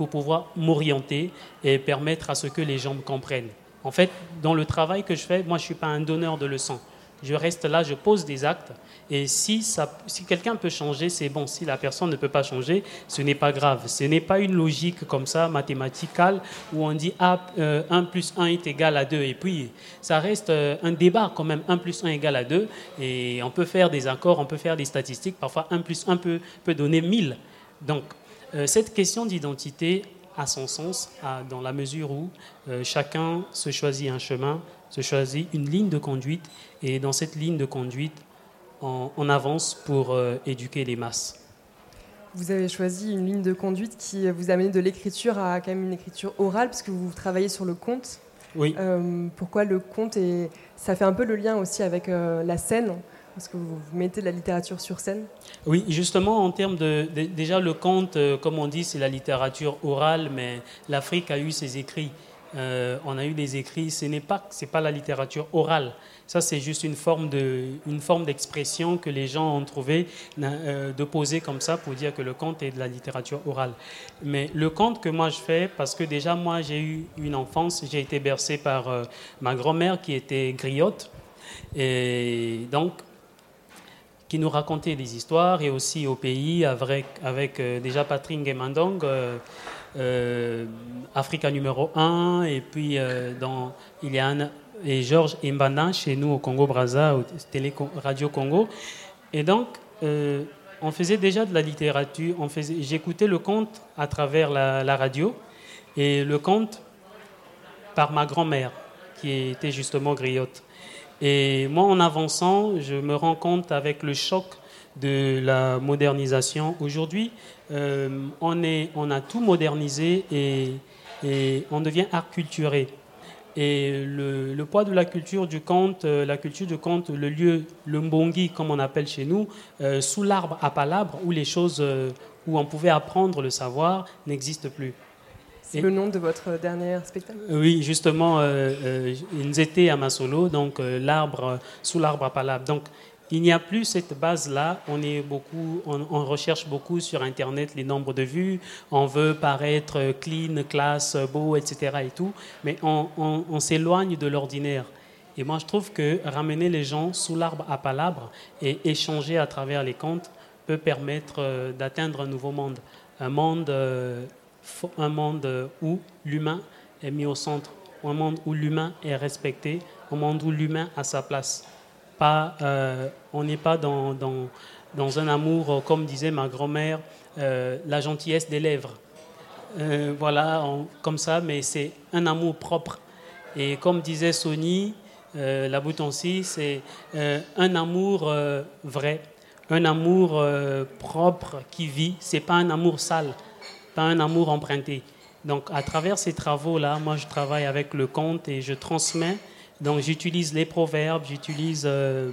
pour pouvoir m'orienter et permettre à ce que les gens me comprennent. En fait, dans le travail que je fais, moi, je ne suis pas un donneur de leçons. Je reste là, je pose des actes. Et si, si quelqu'un peut changer, c'est bon. Si la personne ne peut pas changer, ce n'est pas grave. Ce n'est pas une logique comme ça, mathématicale, où on dit ah, 1 euh, plus 1 est égal à 2. Et puis, ça reste euh, un débat quand même. 1 plus 1 égale à 2. Et on peut faire des accords, on peut faire des statistiques. Parfois, 1 plus 1 peut, peut donner 1000. Donc, cette question d'identité, à son sens, dans la mesure où euh, chacun se choisit un chemin, se choisit une ligne de conduite, et dans cette ligne de conduite, on, avance pour euh, éduquer les masses. Vous avez choisi une ligne de conduite qui vous amène de l'écriture à quand même une écriture orale, parce que vous travaillez sur le conte. Oui. Euh, pourquoi le conte et ça fait un peu le lien aussi avec la scène. Parce que vous, mettez de la littérature sur scène Oui, justement, en termes de, Déjà, le conte, euh, comme on dit, c'est la littérature orale, mais l'Afrique a eu ses écrits. Euh, on a eu des écrits, ce n'est pas, c'est pas la littérature orale. Ça, c'est juste une forme, de, une forme d'expression que les gens ont trouvé euh, de poser comme ça pour dire que le conte est de la littérature orale. Mais le conte que moi je fais, parce que déjà moi j'ai eu une enfance, j'ai été bercé par ma grand-mère qui était griotte, et donc qui nous racontait des histoires, et aussi au pays avec, avec déjà Patrick Gemandong. Euh, Africa numéro 1, et puis euh, dans, il y a et Georges Mbana chez nous au Congo-Brazza, au Télé Radio Congo. Et donc, euh, on faisait déjà de la littérature, j'écoutais le conte à travers la, la, radio, et le conte par ma grand-mère, qui était justement griotte. Et moi, en avançant, je me rends compte avec le choc de la modernisation. Aujourd'hui, euh, on, a tout modernisé et, on devient acculturé. Et le, poids de la culture du conte, euh, la culture du conte, le lieu, le mbongi, comme on appelle chez nous, euh, sous l'arbre à palabre, où les choses, où on pouvait apprendre le savoir, n'existe plus. C'est le nom de votre dernier spectacle? Oui, justement, euh, ils étaient à Masolo, donc l'arbre, sous l'arbre à palabre. Donc, il n'y a plus cette base-là. On, on, recherche beaucoup sur Internet les nombres de vues. On veut paraître clean, classe, beau, etc. Et tout. Mais on, s'éloigne de l'ordinaire. Et moi, je trouve que ramener les gens sous l'arbre à palabre et échanger à travers les contes peut permettre euh, d'atteindre un nouveau monde. Un monde, euh, un monde où l'humain est mis au centre. Un monde où l'humain est respecté. Un monde où l'humain a sa place. Euh, on n'est pas dans, dans, un amour, euh, comme disait ma grand-mère, euh, la gentillesse des lèvres. voilà, comme ça, mais c'est un amour propre. Et comme disait Sony, la Boutonci, c'est un amour vrai, un amour propre qui vit. C'est pas un amour sale, pas un amour emprunté. Donc, à travers ces travaux-là, moi, je travaille avec le conte et je transmets donc j'utilise les proverbes, j'utilise euh,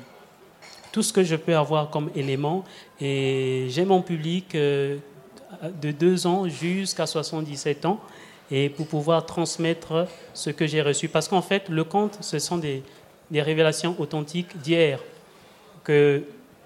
tout ce que je peux avoir comme élément. Et j'ai mon public euh, de 2 ans jusqu'à 77 ans et pour pouvoir transmettre ce que j'ai reçu. Parce qu'en fait, le conte, ce sont des, des révélations authentiques d'hier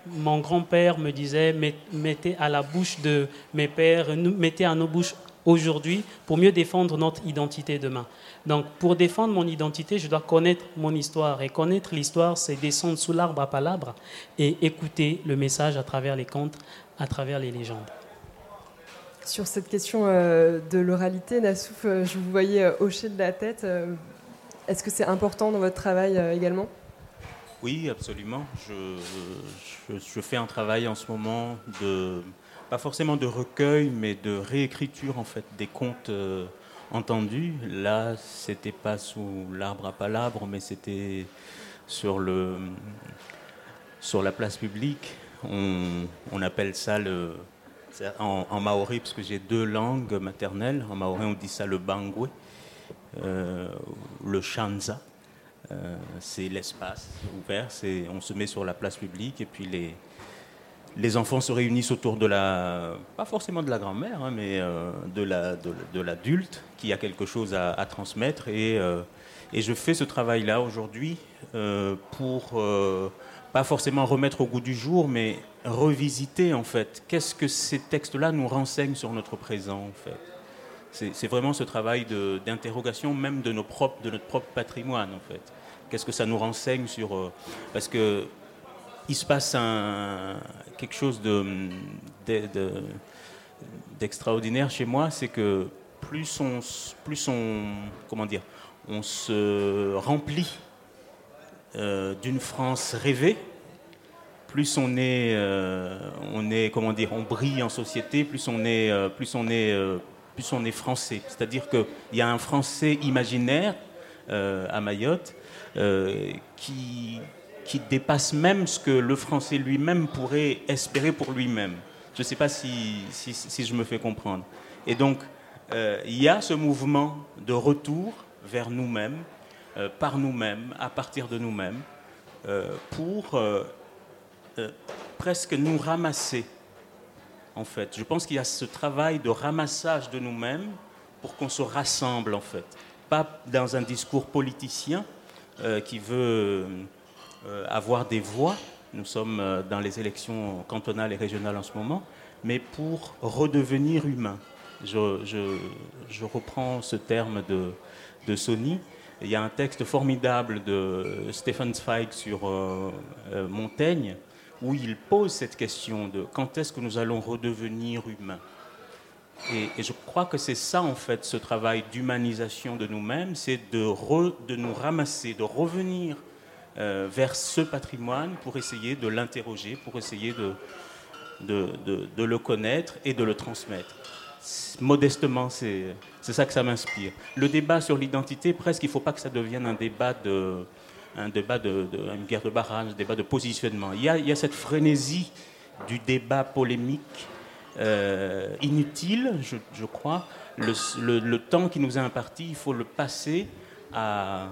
mon grand-père me disait mettez à la bouche de mes pères, mettez à nos bouches aujourd'hui pour mieux défendre notre identité demain. Donc, pour défendre mon identité, je dois connaître mon histoire. Et connaître l'histoire, c'est descendre sous l'arbre à palabre et écouter le message à travers les contes, à travers les légendes. Sur cette question euh, de l'oralité, Nassouf, euh, je vous voyais euh, hocher de la tête. Est-ce que c'est important dans votre travail également? Oui, absolument. Je, fais un travail en ce moment de, pas forcément de recueil, mais de réécriture en fait des contes entendu. Là, c'était pas sous l'arbre à palabre, mais c'était sur, le, sur la place publique. On, appelle ça le, en, maori, parce que j'ai deux langues maternelles. En maori, on dit ça le bangwe, euh, le shanza. Euh, c'est l'espace ouvert, on se met sur la place publique et puis les, les enfants se réunissent autour de la, pas forcément de la grand-mère, hein, mais euh, de, la, de, l'adulte qui a quelque chose à, transmettre. Et, euh, et, je fais ce travail-là aujourd'hui pour pas forcément remettre au goût du jour, mais revisiter en fait. Qu'est-ce que ces textes-là nous renseignent sur notre présent en fait c'est, vraiment ce travail d'interrogation même de, nos propres, de notre propre patrimoine en fait. Qu'est-ce que ça nous renseigne sur... parce que il se passe quelque chose d'extraordinaire de, chez moi, c'est que plus on, plus on, comment dire, on se remplit euh, d'une France rêvée, plus on est, euh, on est, comment dire, on brille en société, plus on est, euh, plus on est, plus on est français. C'est-à-dire qu'il y a un français imaginaire à Mayotte qui, qui dépasse même ce que le français lui-même pourrait espérer pour lui-même. Je ne sais pas si, si, je me fais comprendre. Et donc, euh, il y a ce mouvement de retour vers nous-mêmes, euh, par nous-mêmes, à partir de nous-mêmes, euh, pour presque nous ramasser, en fait. Je pense qu'il y a ce travail de ramassage de nous-mêmes pour qu'on se rassemble, en fait. Pas dans un discours politicien qui veut avoir des voix, nous sommes dans les élections cantonales et régionales en ce moment, mais pour redevenir humain. Je, reprends ce terme de, de, Sony. Il y a un texte formidable de Stephen Zweig sur euh, euh, Montaigne où il pose cette question de quand est-ce que nous allons redevenir humains. Et, je crois que c'est ça, en fait, ce travail d'humanisation de nous-mêmes, c'est de, de nous ramasser, de revenir euh, vers ce patrimoine pour essayer de l'interroger, pour essayer de, de, le connaître et de le transmettre. Modestement, c'est ça que ça m'inspire. Le débat sur l'identité, presque, il ne faut pas que ça devienne un débat de, un débat de, une guerre de barrage, un débat de positionnement. Il y a, cette frénésie du débat polémique euh, inutile, je, crois. Le, temps qui nous est imparti, il faut le passer à,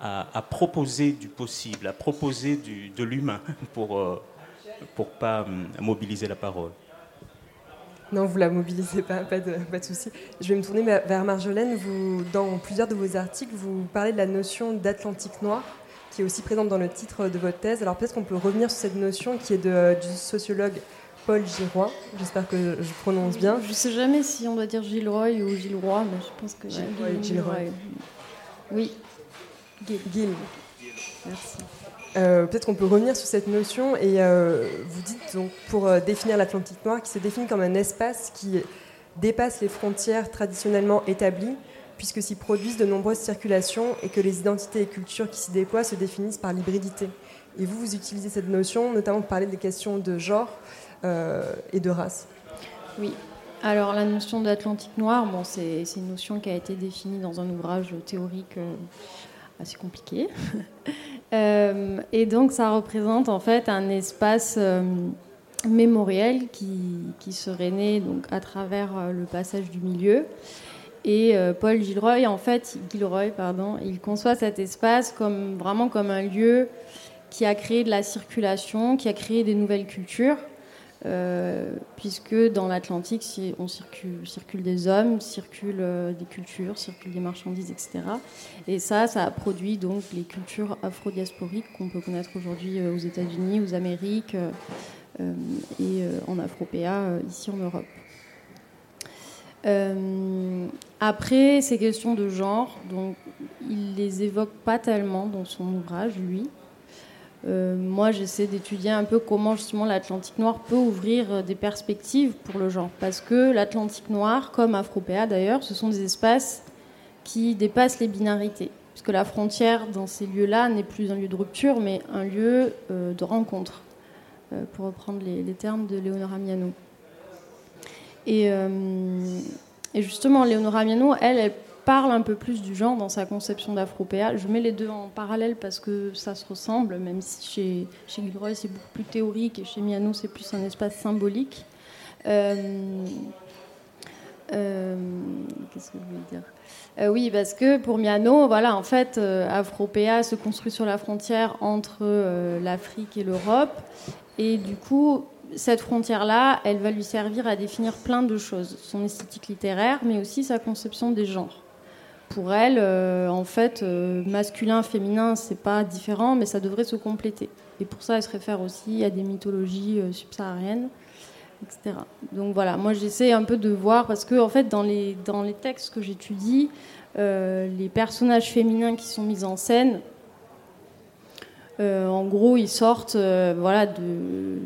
à, proposer du possible, à proposer de l'humain pour, euh, pour pas hum, mobiliser la parole. Non, vous la mobilisez pas, pas de, pas souci. Je vais me tourner vers Marjolaine. Vous, dans plusieurs de vos articles, vous parlez de la notion d'Atlantique noir, qui est aussi présente dans le titre de votre thèse. Alors peut-être qu'on peut revenir sur cette notion qui est de, du sociologue Paul Giroy. J'espère que je prononce bien. Je ne sais jamais si on doit dire Gilroy ou Gilroy, mais je pense que Gilroy. Gilroy. Oui. Gil. Merci. Euh, peut-être qu'on peut revenir sur cette notion et euh, vous dites donc pour euh, définir l'Atlantique noir qui se définit comme un espace qui dépasse les frontières traditionnellement établies puisque s'y produisent de nombreuses circulations et que les identités et cultures qui s'y déploient se définissent par l'hybridité. Et vous, vous utilisez cette notion notamment pour parler des questions de genre et de race. Oui. Alors la notion d'Atlantique noir, bon, c'est une notion qui a été définie dans un ouvrage théorique assez compliqué. Euh, et donc ça représente en fait un espace euh, mémoriel qui, serait né donc, à travers euh, le passage du milieu. Et Paul Gilroy, en fait, Gilroy, pardon, il conçoit cet espace comme, vraiment comme un lieu qui a créé de la circulation, qui a créé des nouvelles cultures. Euh, puisque dans l'Atlantique, on circule, circule, des hommes, circule euh, des cultures, circule des marchandises, etc. Et ça, ça a produit donc les cultures afro-diasporiques qu'on peut connaître aujourd'hui euh, aux États-Unis, aux Amériques et en Afropéa ici en Europe. après, ces questions de genre, donc, il les évoque pas tellement dans son ouvrage, lui. Euh, moi, j'essaie d'étudier un peu comment justement l'Atlantique noir peut ouvrir euh, des perspectives pour le genre. Parce que l'Atlantique noir, comme Afropéa d'ailleurs, ce sont des espaces qui dépassent les binarités. Puisque la frontière dans ces lieux-là n'est plus un lieu de rupture, mais un lieu euh, de rencontre, pour reprendre les, termes de Léonora Miano. Et, et justement, Léonora Miano, elle, elle parle un peu plus du genre dans sa conception d'Afropéa. Je mets les deux en parallèle parce que ça se ressemble, même si chez, chez Gilroy c'est beaucoup plus théorique et chez Miano c'est plus un espace symbolique. Euh, euh, qu'est-ce que je voulais dire? Euh, Oui, parce que pour Miano, voilà, en fait, Afropéa se construit sur la frontière entre l'Afrique et l'Europe. Et du coup, cette frontière-là, elle va lui servir à définir plein de choses. Son esthétique littéraire, mais aussi sa conception des genres pour elle, euh, en fait, euh, masculin, féminin, c'est pas différent, mais ça devrait se compléter. Et pour ça, elle se réfère aussi à des mythologies euh, subsahariennes, etc. Donc voilà, moi j'essaie un peu de voir, parce que en fait, dans les, dans les textes que j'étudie, les personnages féminins qui sont mis en scène, en gros, ils sortent voilà, de,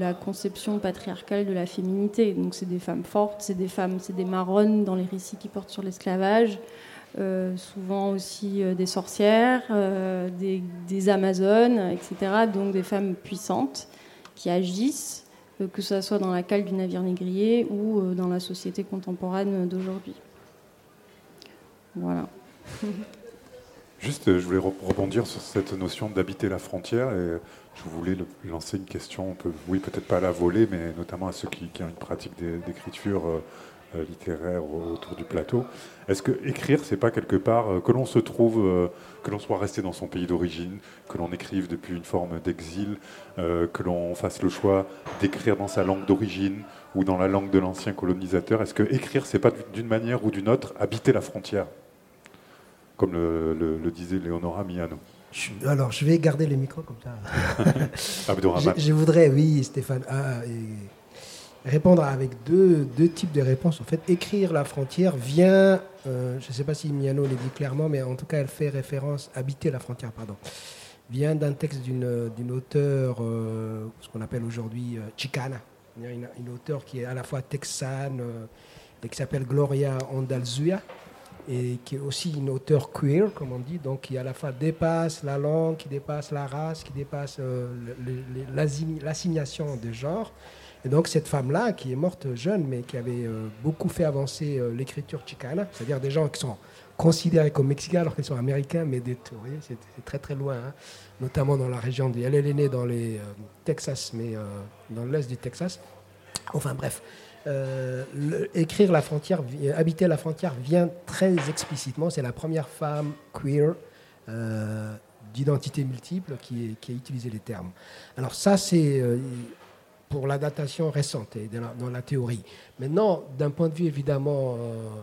la conception patriarcale de la féminité. Donc c'est des femmes fortes, c'est des femmes, c'est des marronnes dans les récits qui portent sur l'esclavage, euh, souvent aussi euh, des sorcières, euh, des, amazones, etc. Donc des femmes puissantes qui agissent, que ce soit dans la cale du navire négrier ou dans la société contemporaine d'aujourd'hui. Voilà. Juste, je voulais rebondir sur cette notion d'habiter la frontière et je voulais lancer une question, oui peut-être pas à la volée, mais notamment à ceux qui, ont une pratique d'écriture euh, littéraires autour du plateau. Est-ce que écrire, c'est pas quelque part que l'on se trouve, que l'on soit resté dans son pays d'origine, que l'on écrive depuis une forme d'exil, que l'on fasse le choix d'écrire dans sa langue d'origine ou dans la langue de l'ancien colonisateur? Est-ce que écrire, c'est pas d'une manière ou d'une autre habiter la frontière, comme le, disait Leonora Miano alors, je vais garder les micros comme ça. je, je, voudrais, oui, Stéphane, ah, répondre avec deux, deux, types de réponses. En fait, écrire la frontière vient, euh, je ne sais pas si Miano le dit clairement, mais en tout cas, elle fait référence, habiter la frontière, pardon, vient d'un texte d'une auteure, euh, ce qu'on appelle aujourd'hui euh, chicana, une, une auteure qui est à la fois texane et qui s'appelle Gloria Ondalzuya et qui est aussi une auteure queer, comme on dit, donc qui à la fois dépasse la langue, qui dépasse la race, qui dépasse euh, l'assignation de genre. Et donc cette femme-là, qui est morte jeune, mais qui avait euh, beaucoup fait avancer euh, l'écriture chicana, c'est-à-dire des gens qui sont considérés comme mexicains alors qu'ils sont américains, mais des, c'est très très loin, hein. notamment dans la région de... Elle est née dans les Texas, mais dans l'est du Texas. Enfin bref, euh, écrire la frontière, habiter la frontière vient très explicitement. C'est la première femme queer euh, d'identité multiple qui, a utilisé les termes. Alors ça, c'est euh, pour la datation récente et dans la, théorie. Maintenant, d'un point de vue évidemment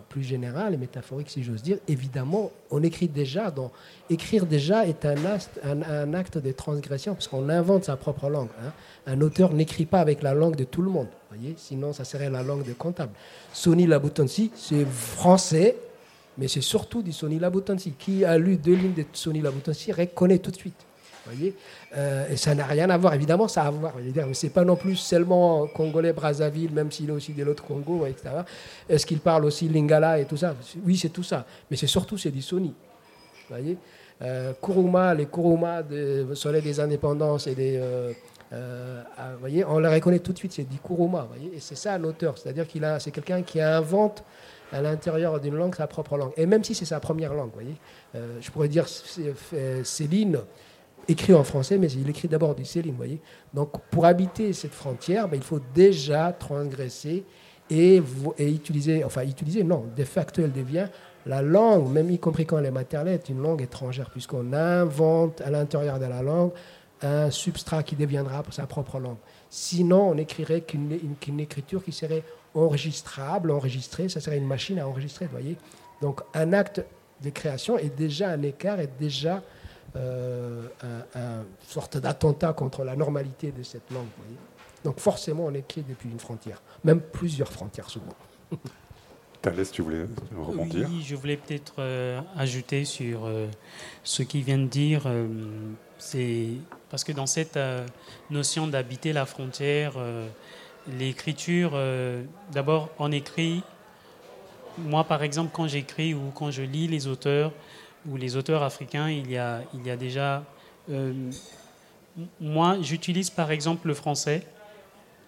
plus général et métaphorique, si j'ose dire, évidemment, on écrit déjà. Donc, écrire déjà est un acte, de transgression parce qu'on invente sa propre langue. Hein. Un auteur n'écrit pas avec la langue de tout le monde sinon ça serait la langue des comptables. Sonny Laboutansi, c'est français, mais c'est surtout du Sonny Laboutansi. Qui a lu deux lignes de Sonny Laboutansi reconnaît tout de suite. Voyez euh, et ça n'a rien à voir, évidemment, ça a à voir. C'est pas non plus seulement congolais Brazzaville, même s'il est aussi de l'autre Congo, etc. Est-ce qu'il parle aussi lingala et tout ça? Oui, c'est tout ça. Mais c'est surtout, c'est du Sony. Voyez? Euh, Kuruma, les Kuruma du Soleil des Indépendances et des, euh, euh, ah, voyez, on le reconnaît tout de suite, c'est du Kuruma. Voyez, et c'est ça l'auteur, c'est-à-dire qu'il a, c'est quelqu'un qui invente à l'intérieur d'une langue sa propre langue. Et même si c'est sa première langue, voyez, euh, je pourrais dire Céline écrit en français, mais il écrit d'abord du Céline, voyez. Donc pour habiter cette frontière, ben, il faut déjà transgresser et, utiliser, enfin utiliser, non, de facto elle devient la langue, même y compris quand elle est maternelle, est une langue étrangère, puisqu'on invente à l'intérieur de la langue un substrat qui deviendra sa propre langue. Sinon, on n'écrirait qu'une écriture qui serait enregistrable, enregistrée, ça serait une machine à enregistrer, vous voyez. Donc un acte de création est déjà un écart, est déjà euh, une sorte d'attentat contre la normalité de cette langue. Vous voyez. Donc forcément, on écrit depuis une frontière, même plusieurs frontières souvent. Thalès, tu voulais rebondir? Oui, je voulais peut-être euh, ajouter sur euh, ce qu'il vient de dire. c'est parce que dans cette euh, notion d'habiter la frontière, euh, l'écriture, euh, d'abord on écrit, moi par exemple quand j'écris ou quand je lis les auteurs ou les auteurs africains, il y a, il y a déjà... moi j'utilise par exemple le français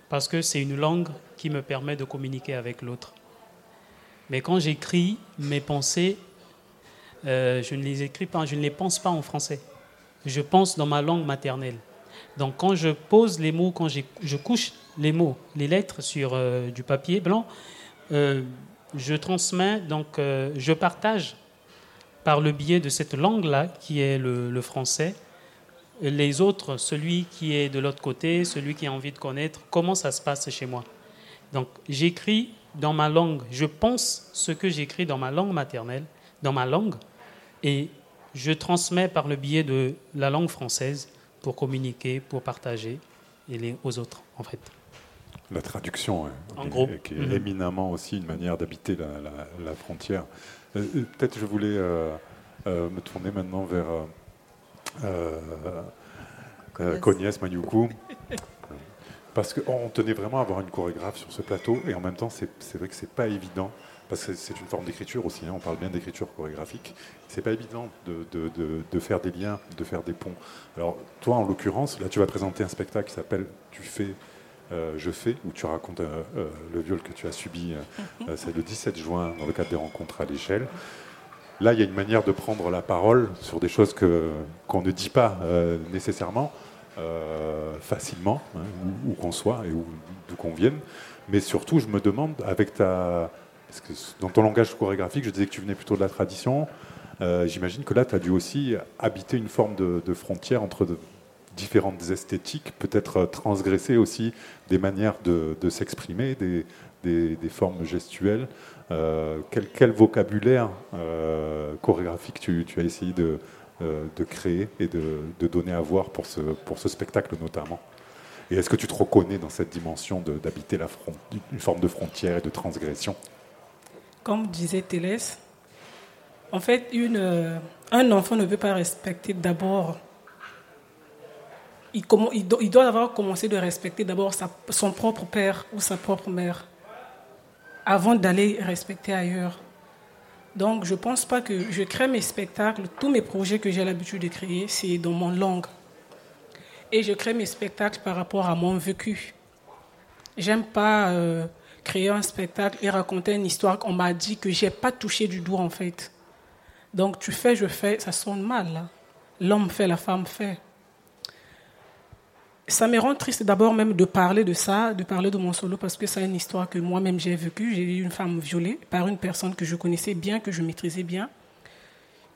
parce que c'est une langue qui me permet de communiquer avec l'autre. Mais quand j'écris mes pensées, je ne les écris pas, je ne les pense pas en français je pense dans ma langue maternelle. Donc quand je pose les mots, quand je couche les mots, les lettres sur euh, du papier blanc, euh, je transmets, donc euh, je partage par le biais de cette langue-là, qui est le, français, les autres, celui qui est de l'autre côté, celui qui a envie de connaître comment ça se passe chez moi. Donc j'écris dans ma langue, je pense ce que j'écris dans ma langue maternelle, dans ma langue, et je transmets par le biais de la langue française pour communiquer, pour partager et les, aux autres, en fait. La traduction, hein, en gros. qui est mhm. éminemment aussi une manière d'habiter la, frontière. Peut-être je voulais euh, me tourner maintenant vers euh, Cognes Manyuku. Parce qu'on tenait vraiment à avoir une chorégraphe sur ce plateau, et en même temps, c'est vrai que c'est pas évident parce que c'est une forme d'écriture aussi, hein, on parle bien d'écriture chorégraphique. C'est pas évident de, faire des liens, de faire des ponts. Alors, toi, en l'occurrence, là, tu vas présenter un spectacle qui s'appelle Tu fais, euh, je fais, où tu racontes euh, euh, le viol que tu as subi. c'est le 17 juin, dans le cadre des rencontres à l'échelle. Là, il y a une manière de prendre la parole sur des choses qu'on ne dit pas nécessairement. facilement, hein, où, qu'on soit et d'où qu'on vienne. Mais surtout, je me demande, avec ta, dans ton langage chorégraphique, je disais que tu venais plutôt de la tradition. J'imagine que là, tu as dû aussi habiter une forme de, frontière entre différentes esthétiques, peut-être euh, transgresser aussi des manières de, s'exprimer, des, formes gestuelles. Euh, quel, vocabulaire chorégraphique tu, as essayé de, créer et de, donner à voir pour ce, spectacle notamment? Et est-ce que tu te reconnais dans cette dimension d'habiter une forme de frontière et de transgression? Comme disait Télès, en fait, euh, un enfant ne peut pas respecter d'abord. Il, doit avoir commencé de respecter d'abord son propre père ou sa propre mère avant d'aller respecter ailleurs. Donc, je ne pense pas que je crée mes spectacles, tous mes projets que j'ai l'habitude de créer, c'est dans mon langue. Et je crée mes spectacles par rapport à mon vécu. J'aime pas euh, créer un spectacle et raconter une histoire qu'on m'a dit que j'ai pas touché du doigt en fait. Donc tu fais, je fais, ça sonne mal. L'homme fait, la femme fait. Ça me rend triste d'abord même de parler de ça, de parler de mon solo, parce que c'est une histoire que moi-même j'ai vécue. J'ai eu une femme violée par une personne que je connaissais bien, que je maîtrisais bien.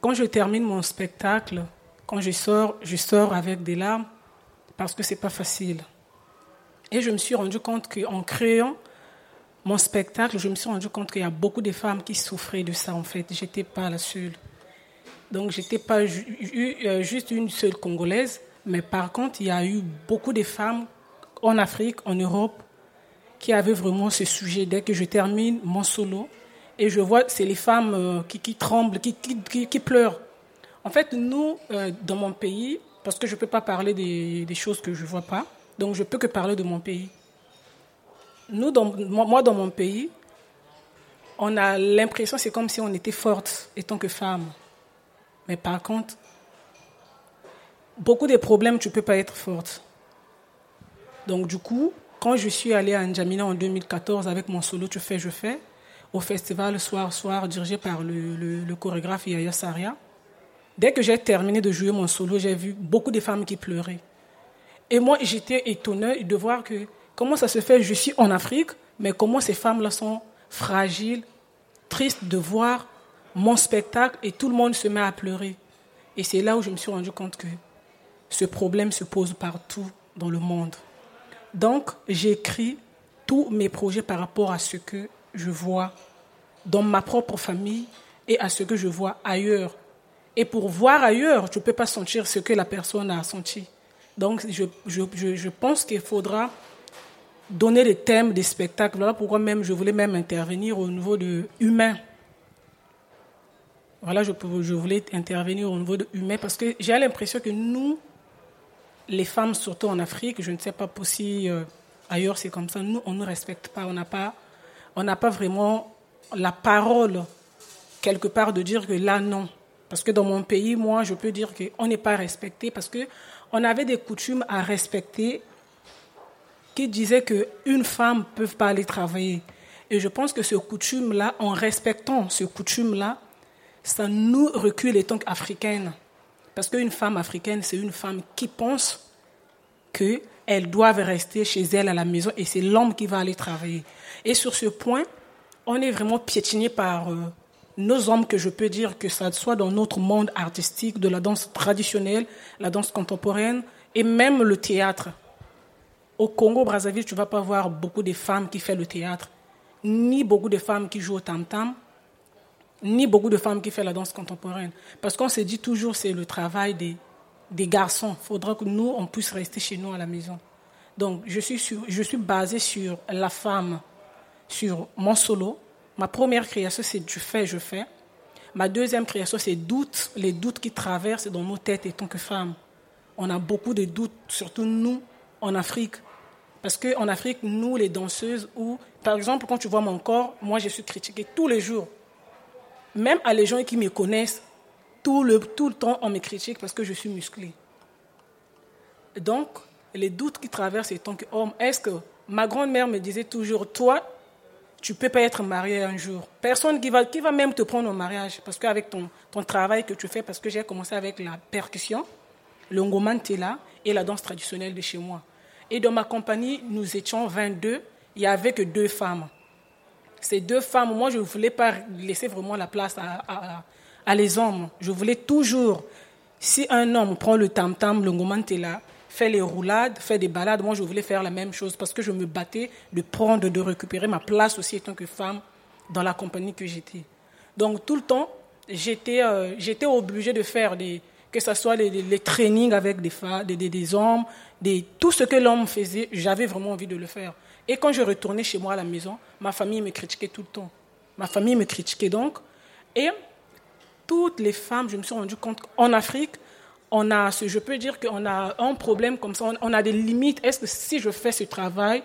Quand je termine mon spectacle, quand je sors, je sors avec des larmes, parce que c'est pas facile. Et je me suis rendu compte qu'en créant mon spectacle, je me suis rendu compte qu'il y a beaucoup de femmes qui souffraient de ça, en fait. Je n'étais pas la seule. Donc, je n'étais pas euh, juste une seule Congolaise, mais par contre, il y a eu beaucoup de femmes en Afrique, en Europe, qui avaient vraiment ce sujet. Dès que je termine mon solo, et je vois, c'est les femmes euh, qui, tremblent, qui, pleurent. En fait, nous, euh, dans mon pays, parce que je ne peux pas parler des, choses que je ne vois pas, donc je peux que parler de mon pays nous, dans, moi, dans mon pays, on a l'impression, c'est comme si on était forte étant que femme. Mais par contre, beaucoup de problèmes, tu ne peux pas être forte. Donc, du coup, quand je suis allée à N'Djamena en 2014 avec mon solo Tu fais, je fais, au festival Soir Soir, dirigé par le, le chorégraphe Yaya Saria, dès que j'ai terminé de jouer mon solo, j'ai vu beaucoup de femmes qui pleuraient. Et moi, j'étais étonnée de voir que Comment ça se fait Je suis en Afrique, mais comment ces femmes-là sont fragiles, tristes de voir mon spectacle et tout le monde se met à pleurer. Et c'est là où je me suis rendu compte que ce problème se pose partout dans le monde. Donc, j'écris tous mes projets par rapport à ce que je vois dans ma propre famille et à ce que je vois ailleurs. Et pour voir ailleurs, je ne peux pas sentir ce que la personne a senti. Donc, je, je, je pense qu'il faudra donner des thèmes des spectacles. Voilà pourquoi même je voulais même intervenir au niveau de humain. Voilà, je, je voulais intervenir au niveau de humain parce que j'ai l'impression que nous, les femmes, surtout en Afrique, je ne sais pas si euh, ailleurs c'est comme ça, nous, on ne respecte pas, on n'a pas, pas vraiment la parole quelque part de dire que là, non. Parce que dans mon pays, moi, je peux dire qu'on n'est pas respecté parce qu'on avait des coutumes à respecter qui disait qu'une femme ne peut pas aller travailler. Et je pense que ce coutume-là, en respectant ce coutume-là, ça nous recule les tant qu'africaines. Parce qu'une femme africaine, c'est une femme qui pense qu'elle doit rester chez elle à la maison et c'est l'homme qui va aller travailler. Et sur ce point, on est vraiment piétiné par euh, nos hommes, que je peux dire que ça soit dans notre monde artistique, de la danse traditionnelle, la danse contemporaine et même le théâtre. Au Congo-Brazzaville, tu ne vas pas voir beaucoup de femmes qui font le théâtre, ni beaucoup de femmes qui jouent au tam-tam, ni beaucoup de femmes qui font la danse contemporaine. Parce qu'on se dit toujours c'est le travail des, des garçons. Il faudra que nous, on puisse rester chez nous à la maison. Donc, je suis, je suis basée sur la femme, sur mon solo. Ma première création, c'est du fait, je fais. Ma deuxième création, c'est doutes, les doutes qui traversent dans nos têtes en tant que femmes. On a beaucoup de doutes, surtout nous, en Afrique. Parce qu'en Afrique, nous, les danseuses, ou par exemple, quand tu vois mon corps, moi, je suis critiquée tous les jours. Même à les gens qui me connaissent, tout le, tout le temps, on me critique parce que je suis musclée. Donc, les doutes qui traversent en tant qu'homme, est-ce que ma grand-mère me disait toujours, toi, tu ne peux pas être marié un jour. Personne qui va, qui va même te prendre au mariage, parce qu'avec ton, ton travail que tu fais, parce que j'ai commencé avec la percussion, le ngoman là et la danse traditionnelle de chez moi. Et dans ma compagnie, nous étions 22. Il n'y avait que deux femmes. Ces deux femmes, moi, je ne voulais pas laisser vraiment la place à, les hommes. Je voulais toujours, si un homme prend le tam-tam, le là, fait les roulades, fait des balades, moi, je voulais faire la même chose parce que je me battais de prendre, de récupérer ma place aussi en tant que femme dans la compagnie que j'étais. Donc, tout le temps, j'étais euh, j'étais obligée de faire des, que ce soit les, les, trainings avec des, des, des, hommes, des, tout ce que l'homme faisait, j'avais vraiment envie de le faire. Et quand je retournais chez moi à la maison, ma famille me critiquait tout le temps. Ma famille me critiquait donc. Et toutes les femmes, je me suis rendu compte qu'en Afrique, on a, je peux dire qu'on a un problème comme ça, on a des limites. Est-ce que si je fais ce travail,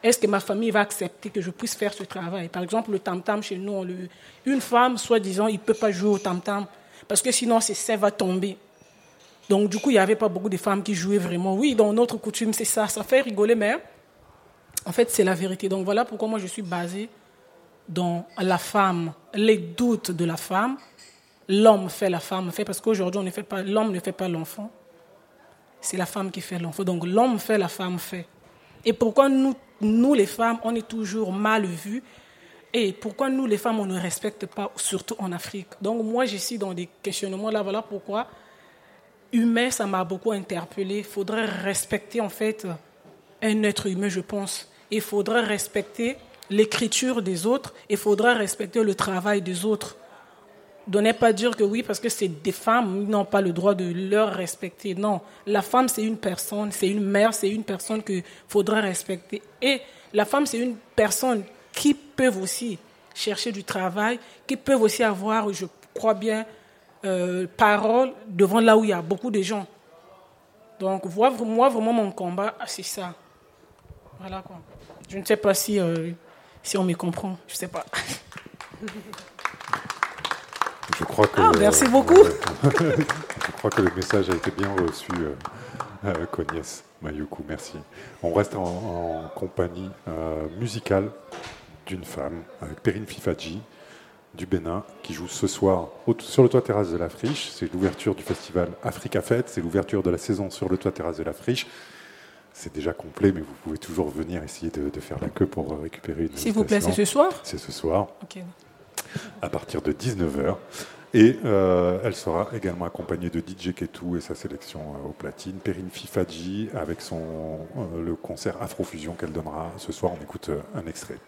est-ce que ma famille va accepter que je puisse faire ce travail? Par exemple, le tam-tam chez nous, une femme, soi-disant, il ne peut pas jouer au tam-tam parce que sinon seins va tomber. Donc, du coup, il n'y avait pas beaucoup de femmes qui jouaient vraiment. Oui, dans notre coutume, c'est ça. Ça fait rigoler, mais en fait, c'est la vérité. Donc, voilà pourquoi moi, je suis basée dans la femme, les doutes de la femme. L'homme fait, la femme fait, parce qu'aujourd'hui, l'homme ne fait pas l'enfant. C'est la femme qui fait l'enfant. Donc, l'homme fait, la femme fait. Et pourquoi nous, nous, les femmes, on est toujours mal vues et pourquoi nous, les femmes, on ne respecte pas, surtout en Afrique? Donc moi, je suis dans des questionnements là. Voilà pourquoi humain, ça m'a beaucoup interpellé. Il faudrait respecter en fait un être humain, je pense. Il faudrait respecter l'écriture des autres. Il faudrait respecter le travail des autres. Donnez pas dire que oui, parce que c'est des femmes, n'ont pas le droit de leur respecter. Non, la femme, c'est une personne, c'est une mère, c'est une personne qu'il faudrait respecter. Et la femme, c'est une personne qui peuvent aussi chercher du travail, qui peuvent aussi avoir, je crois bien, euh, parole devant là où il y a beaucoup de gens. Donc, moi, vraiment, mon combat, c'est ça. Voilà quoi. Je ne sais pas si, euh, si on me comprend. Je ne sais pas. Je crois que, ah, merci beaucoup. je crois que le message a été bien reçu, euh, euh Cognès Mayuku. Merci. On reste en, compagnie musicale d'une femme, avec Perrine Fifadji du Bénin, qui joue ce soir sur le toit terrasse de la Friche. C'est l'ouverture du festival Africa Fête, c'est l'ouverture de la saison sur le toit terrasse de la Friche. C'est déjà complet, mais vous pouvez toujours venir essayer de, faire la queue pour récupérer une S'il vous plaît, c'est ce soir C'est ce soir. À partir de 19h. Et euh, elle sera également accompagnée de DJ Ketou et sa sélection euh, au platine, Perrine Fifadji avec son, euh, le concert Afrofusion qu'elle donnera ce soir. On écoute un extrait.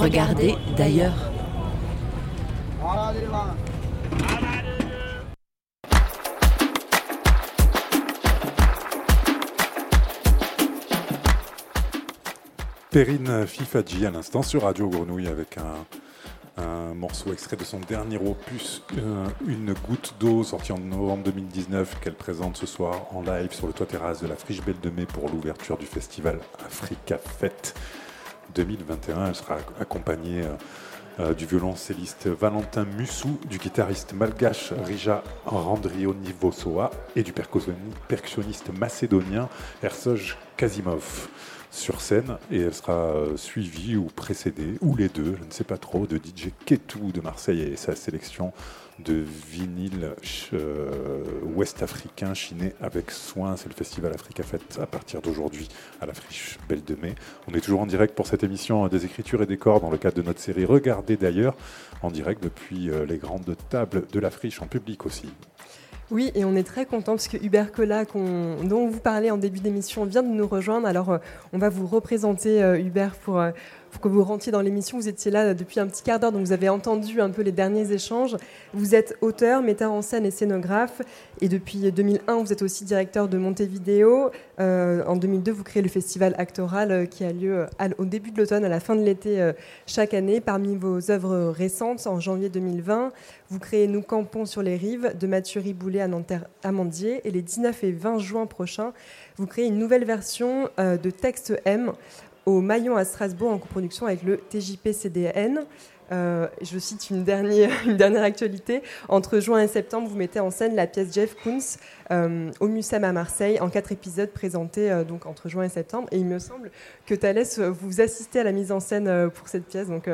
Regardez d'ailleurs. Perrine Fifadji à l'instant sur Radio Grenouille avec un, morceau extrait de son dernier opus, euh, Une goutte d'eau, sorti en novembre 2019, qu'elle présente ce soir en live sur le toit terrasse de la Friche Belle de Mai pour l'ouverture du festival Africa Fête 2021. Elle sera accompagnée euh, euh, du violoncelliste Valentin Mussou, du guitariste malgache Rija Randrionivosoa et du percussionniste macédonien Ersoj Kazimov sur scène et elle sera euh, suivie ou précédée, ou les deux, je ne sais pas trop, de DJ Ketou de Marseille et sa sélection de vinyle euh, ouest-africain chiné avec soin. C'est le festival Africa Fête à partir d'aujourd'hui à la friche Belle de Mai. On est toujours en direct pour cette émission des écritures et des corps dans le cadre de notre série Regardez d'ailleurs, en direct depuis euh, les grandes tables de la friche en public aussi. Oui, et on est très content parce que Hubert Collat, dont vous parlez en début d'émission, vient de nous rejoindre. Alors, euh, on va vous représenter, euh, Hubert, pour, euh, pour que vous rentriez dans l'émission. Vous étiez là depuis un petit quart d'heure, donc vous avez entendu un peu les derniers échanges. Vous êtes auteur, metteur en scène et scénographe. Et depuis 2001, vous êtes aussi directeur de Montevideo. Euh, en 2002, vous créez le festival Actoral euh, qui a lieu au début de l'automne, à la fin de l'été euh, chaque année. Parmi vos œuvres récentes, en janvier 2020, vous créez Nous campons sur les rives de Mathieu Riboulet à Nanterre-Amandier. Et les 19 et 20 juin prochains, vous créez une nouvelle version de Texte M au Maillon à Strasbourg en coproduction avec le TJP-CDN. Euh, je cite une dernière, une dernière actualité. Entre juin et septembre, vous mettez en scène la pièce Jeff Koons euh, au Mucem à Marseille en quatre épisodes présentés euh, donc entre juin et septembre. Et il me semble que Thalès, vous assistez à la mise en scène pour cette pièce. Donc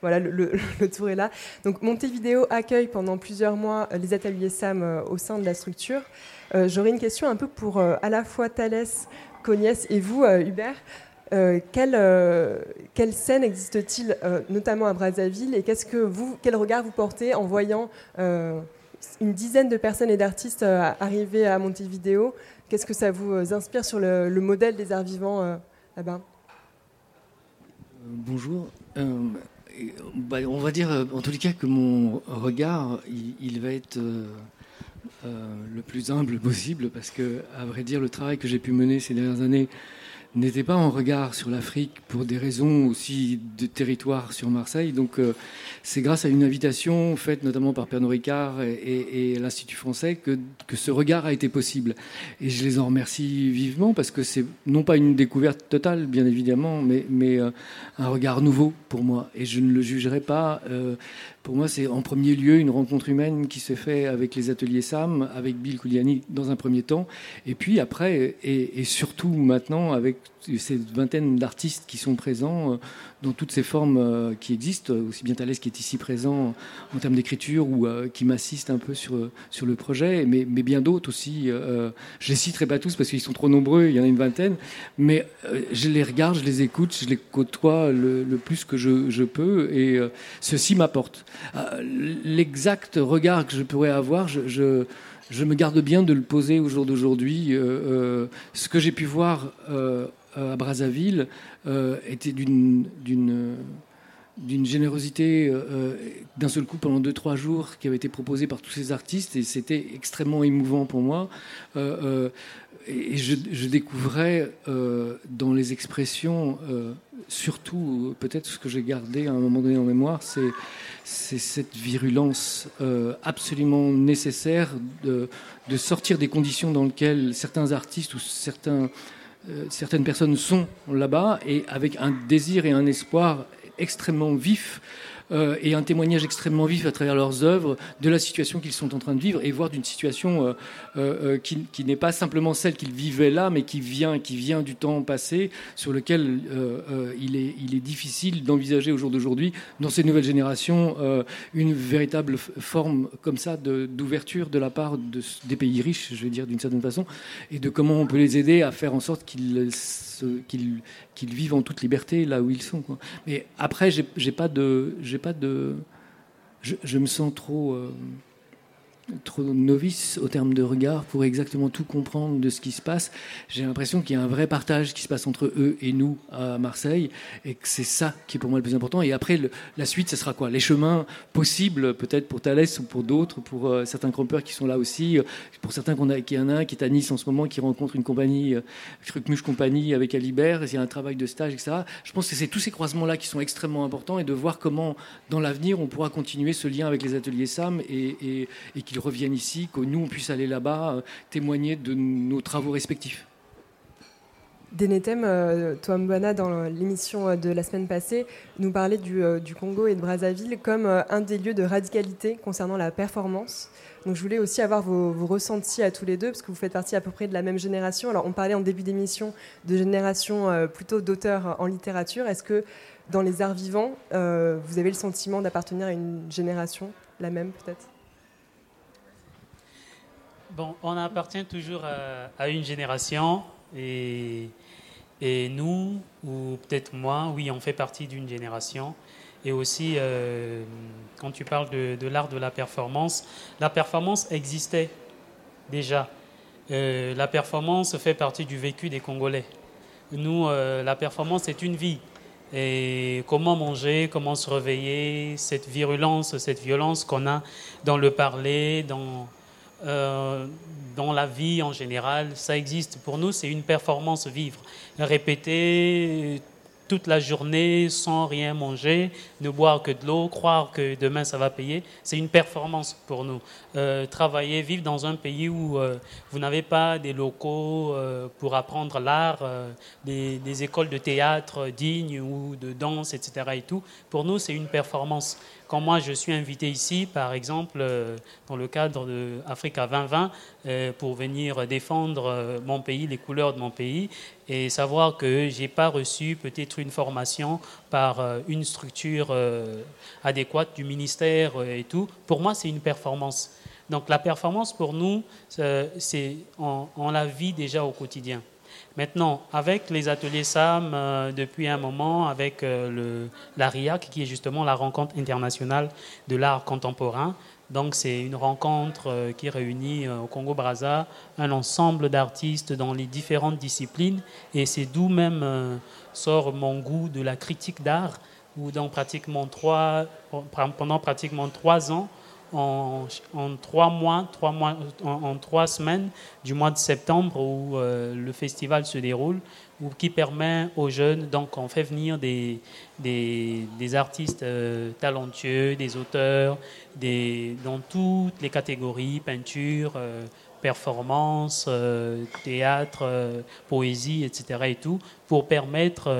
voilà, le, le, tour est là. Donc Montevideo accueille pendant plusieurs mois les ateliers SAM au sein de la structure. J'aurais une question un peu pour à la fois Thalès, Cognès et vous, Hubert. Euh, quelle, euh, quelle, scène existe-t-il, euh, notamment à Brazzaville, et qu'est-ce que vous, quel regard vous portez en voyant une dizaine de personnes et d'artistes arriver à Montevideo? Qu'est-ce que ça vous inspire sur le, modèle des arts vivants là-bas Bonjour. Bah, on va dire, en tous les cas, que mon regard, il, il va être le plus humble possible, parce que, à vrai dire, le travail que j'ai pu mener ces dernières années n'était pas en regard sur l'Afrique pour des raisons aussi de territoire sur Marseille. Donc euh, c'est grâce à une invitation faite notamment par Pernod Ricard et, l'Institut français que, que, ce regard a été possible. Et je les en remercie vivement parce que c'est non pas une découverte totale, bien évidemment, mais, mais euh, un regard nouveau pour moi. Et je ne le jugerai pas euh, pour moi, c'est en premier lieu une rencontre humaine qui se fait avec les ateliers SAM, avec Bill Kouliani dans un premier temps, et puis après, et, surtout maintenant avec ces vingtaine d'artistes qui sont présents euh, dans toutes ces formes euh, qui existent, aussi bien Thalès qui est ici présent en termes d'écriture ou euh, qui m'assiste un peu sur, sur le projet, mais, mais bien d'autres aussi. je les citerai pas tous parce qu'ils sont trop nombreux, il y en a une vingtaine, mais je les regarde, je les écoute, je les côtoie le, plus que je, je peux, et ceci m'apporte. L'exact regard que je pourrais avoir, je, je je me garde bien de le poser au jour d'aujourd'hui. ce que j'ai pu voir euh, à Brazzaville euh, était d'une générosité euh, d'un seul coup pendant deux trois jours qui avait été proposée par tous ces artistes et c'était extrêmement émouvant pour moi. Et je, découvrais dans les expressions surtout peut-être ce que j'ai gardé à un moment donné en mémoire c'est cette virulence absolument nécessaire de, de sortir des conditions dans lesquelles certains artistes ou certains euh, certaines personnes sont là-bas et avec un désir et un espoir extrêmement vif euh, et un témoignage extrêmement vif à travers leurs œuvres de la situation qu'ils sont en train de vivre et voir d'une situation euh, qui, n'est pas simplement celle qu'ils vivaient là, mais qui vient, qui vient du temps passé, sur lequel il, est, il est difficile d'envisager au jour d'aujourd'hui, dans ces nouvelles générations, une véritable forme comme ça d'ouverture de, la part de, des pays riches, je vais dire d'une certaine façon, et de comment on peut les aider à faire en sorte qu'ils qu'ils vivent en toute liberté là où ils sont. Mais après, j'ai pas de, j'ai pas de, je, me sens trop, euh, trop novice au terme de regard pour exactement tout comprendre de ce qui se passe. J'ai l'impression qu'il y a un vrai partage qui se passe entre eux et nous à Marseille, et que c'est ça qui est pour moi le plus important. Et après, la suite, ce sera quoi? Les chemins possibles, peut-être pour Thalès ou pour d'autres, pour euh, certains campeurs qui sont là aussi, euh, pour certains qu'on a, qu'il y en a un qui est à Nice en ce moment, qui rencontre une compagnie, euh, Compagnie avec Alibert, il y a un travail de stage, etc. Je pense que c'est tous ces croisements-là qui sont extrêmement importants et de voir comment, dans l'avenir, on pourra continuer ce lien avec les ateliers SAM et, et, et qu'ils reviennent ici, que nous, on puisse aller là-bas euh, témoigner de nos travaux respectifs. Denetem, euh, toi Mbana, dans l'émission euh, de la semaine passée, nous parlait du, du Congo et de Brazzaville comme un des lieux de radicalité concernant la performance. Donc je voulais aussi avoir vos, ressentis à tous les deux, parce que vous faites partie à peu près de la même génération. Alors on parlait en début d'émission de génération plutôt d'auteurs en littérature. Est-ce que dans les arts vivants, vous avez le sentiment d'appartenir à une génération, la même peut-être? On appartient toujours à, une génération et, et nous, ou peut-être moi, oui, on fait partie d'une génération. Et aussi, euh, quand tu parles de, l'art de la performance, la performance existait déjà. Euh, la performance fait partie du vécu des Congolais. Nous, euh, la performance est une vie. Et comment manger, comment se réveiller, cette virulence, cette violence qu'on a dans le parler, dans, euh, dans la vie en général, ça existe. Pour nous, c'est une performance vivre. Répéter toute la journée sans rien manger, ne boire que de l'eau, croire que demain ça va payer, c'est une performance pour nous. Euh, travailler, vivre dans un pays où euh, vous n'avez pas des locaux pour apprendre l'art, des, des, écoles de théâtre dignes ou de danse, etc. Et tout, pour nous c'est une performance. Quand moi je suis invité ici, par exemple, dans le cadre de Africa 2020, pour venir défendre mon pays, les couleurs de mon pays, et savoir que j'ai pas reçu peut-être une formation par une structure adéquate du ministère et tout, pour moi c'est une performance. Donc la performance pour nous, c'est on, la vit déjà au quotidien. Maintenant, avec les ateliers SAM, euh, depuis un moment, avec euh, le, la RIAC, qui est justement la rencontre internationale de l'art contemporain, donc c'est une rencontre euh, qui réunit au Congo-Braza un ensemble d'artistes dans les différentes disciplines, et c'est d'où même sort mon goût de la critique d'art, où pendant pratiquement trois ans, en, trois mois, trois mois en, trois semaines du mois de septembre où euh, le festival se déroule, ou qui permet aux jeunes, donc on fait venir des, des, artistes euh, talentueux, des auteurs, des, dans toutes les catégories, peinture, euh, performance, théâtre, poésie, etc. et tout, pour permettre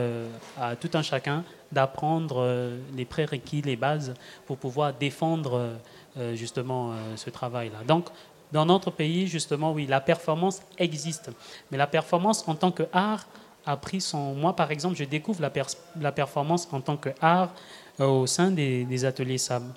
à tout un chacun d'apprendre les prérequis, les bases, pour pouvoir défendre justement euh, ce travail-là. Donc, dans notre pays, justement, oui, la performance existe. Mais la performance en tant qu'art a pris son... Moi, par exemple, je découvre la, performance en tant qu'art euh, au sein des, ateliers SAM.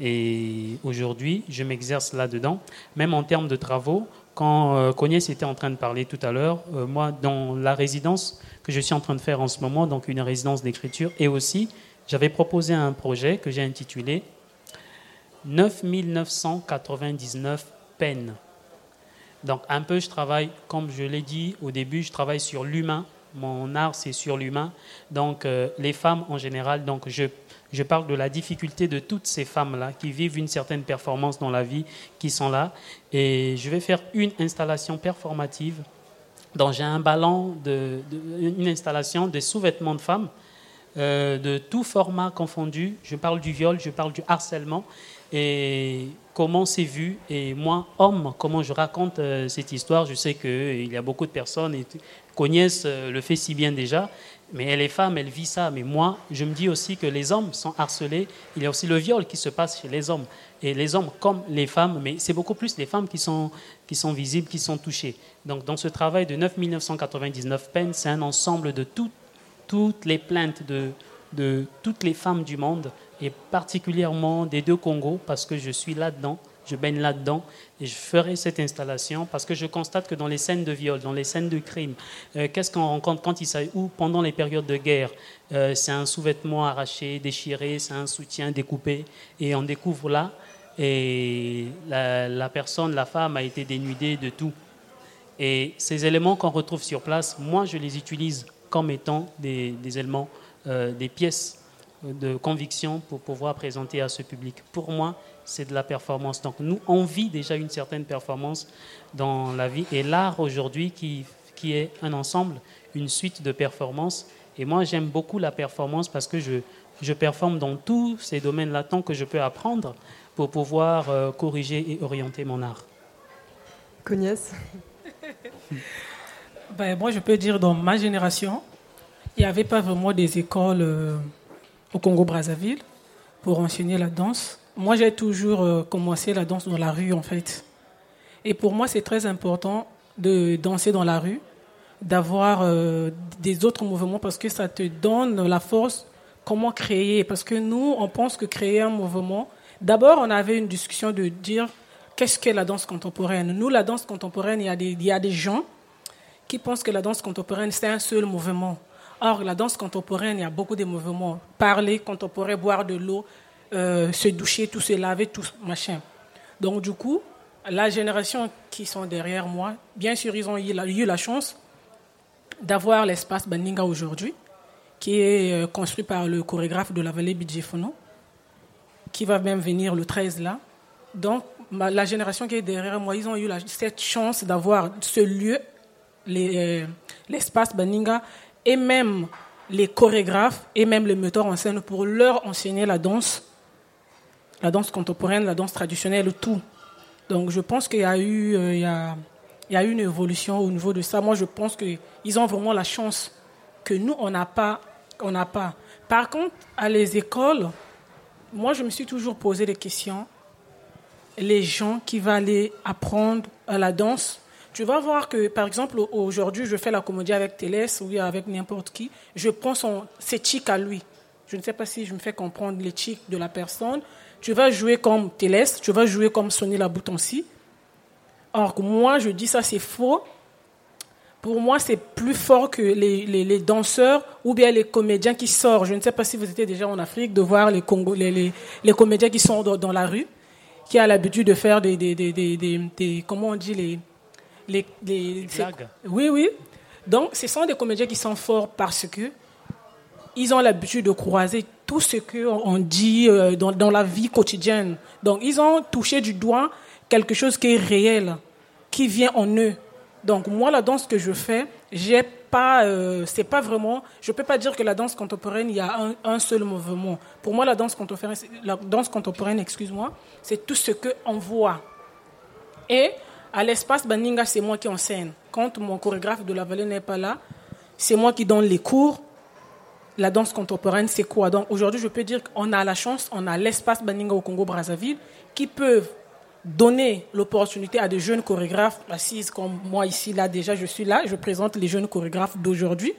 Et aujourd'hui, je m'exerce là-dedans, même en termes de travaux. Quand euh, Cognès était en train de parler tout à l'heure, moi, dans la résidence que je suis en train de faire en ce moment, donc une résidence d'écriture, et aussi, j'avais proposé un projet que j'ai intitulé 9999 peines. Donc un peu, je travaille, comme je l'ai dit au début, je travaille sur l'humain. Mon art, c'est sur l'humain. Donc euh, les femmes en général, donc je, je parle de la difficulté de toutes ces femmes-là qui vivent une certaine performance dans la vie, qui sont là. Et je vais faire une installation performative. Donc j'ai un ballon, de, une installation des sous-vêtements de femmes. Euh, de tout format confondu. Je parle du viol, je parle du harcèlement et comment c'est vu? Et moi, homme, comment je raconte euh, cette histoire, je sais qu'il euh, y a beaucoup de personnes qui connaissent euh, le fait si bien déjà, mais elle est femme, elle vit ça. Mais moi, je me dis aussi que les hommes sont harcelés. Il y a aussi le viol qui se passe chez les hommes. Et les hommes comme les femmes, mais c'est beaucoup plus les femmes qui sont, qui sont visibles, qui sont touchées. Donc dans ce travail de 9 999 peines, c'est un ensemble de toutes les plaintes de, de toutes les femmes du monde et particulièrement des deux Congos parce que je suis là-dedans, je baigne là-dedans et je ferai cette installation parce que je constate que dans les scènes de viol, dans les scènes de crime, euh, qu'est-ce qu'on rencontre quand il s'agit ou pendant les périodes de guerre, euh, c'est un sous-vêtement arraché, déchiré, c'est un soutien découpé et on découvre là et la, personne, la femme, a été dénudée de tout. Et ces éléments qu'on retrouve sur place, moi, je les utilise comme étant des, éléments, euh, des pièces de conviction pour pouvoir présenter à ce public. Pour moi, c'est de la performance. Donc nous, on vit déjà une certaine performance dans la vie. Et l'art aujourd'hui, qui, qui est un ensemble, une suite de performances. Et moi, j'aime beaucoup la performance parce que je, je performe dans tous ces domaines-là tant que je peux apprendre pour pouvoir euh, corriger et orienter mon art. Cognès ben, Moi, je peux dire dans ma génération, il n'y avait pas vraiment des écoles euh, au Congo-Brazzaville pour enseigner la danse. Moi, j'ai toujours euh, commencé la danse dans la rue, en fait. Et pour moi, c'est très important de danser dans la rue, d'avoir des autres mouvements parce que ça te donne la force comment créer. Parce que nous, on pense que créer un mouvement, D'abord, on avait une discussion de dire qu'est-ce qu'est la danse contemporaine. Nous, la danse contemporaine, il y, il y a des gens qui pensent que la danse contemporaine, c'est un seul mouvement. Or, la danse contemporaine, il y a beaucoup de mouvements. Parler contemporain, boire de l'eau, euh, se doucher, tout se laver, tout machin. Donc, du coup, la génération qui sont derrière moi, bien sûr, ils ont eu la, chance d'avoir l'espace Baninga aujourd'hui, qui est euh, construit par le chorégraphe de la vallée Bidjefono qui va même venir le 13 là. Donc, la génération qui est derrière moi, ils ont eu cette chance d'avoir ce lieu, euh, l'espace Baninga, et même les chorégraphes et même les metteurs en scène pour leur enseigner la danse, la danse contemporaine, la danse traditionnelle, tout. Donc, je pense qu'il y a eu, euh, il y a, il y a une évolution au niveau de ça. Moi, je pense qu'ils ont vraiment la chance que nous, on n'a pas, pas. Par contre, à les écoles, moi, je me suis toujours posé des questions. Les gens qui vont aller apprendre la danse, tu vas voir que, par exemple, aujourd'hui, je fais la comédie avec Télès ou avec n'importe qui. Je prends son, ses tics à lui. Je ne sais pas si je me fais comprendre les tics de la personne. Tu vas jouer comme Télès, tu vas jouer comme Sonny Laboutonsi. Or, moi, je dis ça, c'est faux pour moi, c'est plus fort que les, les, danseurs ou bien les comédiens qui sortent. Je ne sais pas si vous étiez déjà en Afrique de voir les, Congo, les, les, comédiens qui sont dans, la rue, qui ont l'habitude de faire des, des, des, des, comment on dit les les, les Oui, oui. Donc, ce sont des comédiens qui sont forts parce que ils ont l'habitude de croiser tout ce qu'on dit euh, dans, dans la vie quotidienne. Donc, ils ont touché du doigt quelque chose qui est réel, qui vient en eux. Donc moi, la danse que je fais, j'ai pas, euh, c'est pas vraiment, je peux pas dire que la danse contemporaine, il y a un, seul mouvement. Pour moi, la danse contemporaine, la danse contemporaine, excuse-moi, c'est tout ce que on voit. Et à l'espace Baninga, c'est moi qui enseigne. Quand mon chorégraphe de la vallée n'est pas là, c'est moi qui donne les cours. La danse contemporaine, c'est quoi Donc aujourd'hui, je peux dire qu'on a la chance, on a l'espace Baninga au Congo-Brazzaville qui peuvent donner l'opportunité à des jeunes chorégraphes assises comme moi ici, là déjà je suis là, je présente les jeunes chorégraphes d'aujourd'hui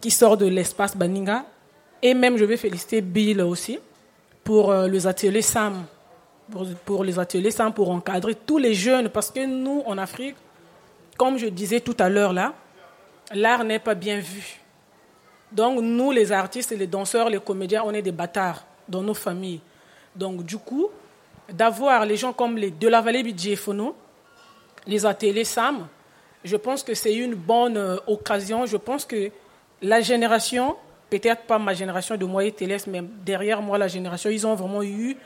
qui sortent de l'espace Baninga. Et même je vais féliciter Bill aussi pour euh, les ateliers SAM, pour, les ateliers SAM, pour encadrer tous les jeunes, parce que nous, en Afrique, comme je disais tout à l'heure là, l'art n'est pas bien vu. Donc nous, les artistes, les danseurs, les comédiens, on est des bâtards dans nos familles. Donc du coup, d'avoir les gens comme les de la vallée Bidjefono, les ateliers SAM, je pense que c'est une bonne euh, occasion. Je pense que la génération, peut-être pas ma génération de moi et Télès, mais derrière moi, la génération, ils ont vraiment eu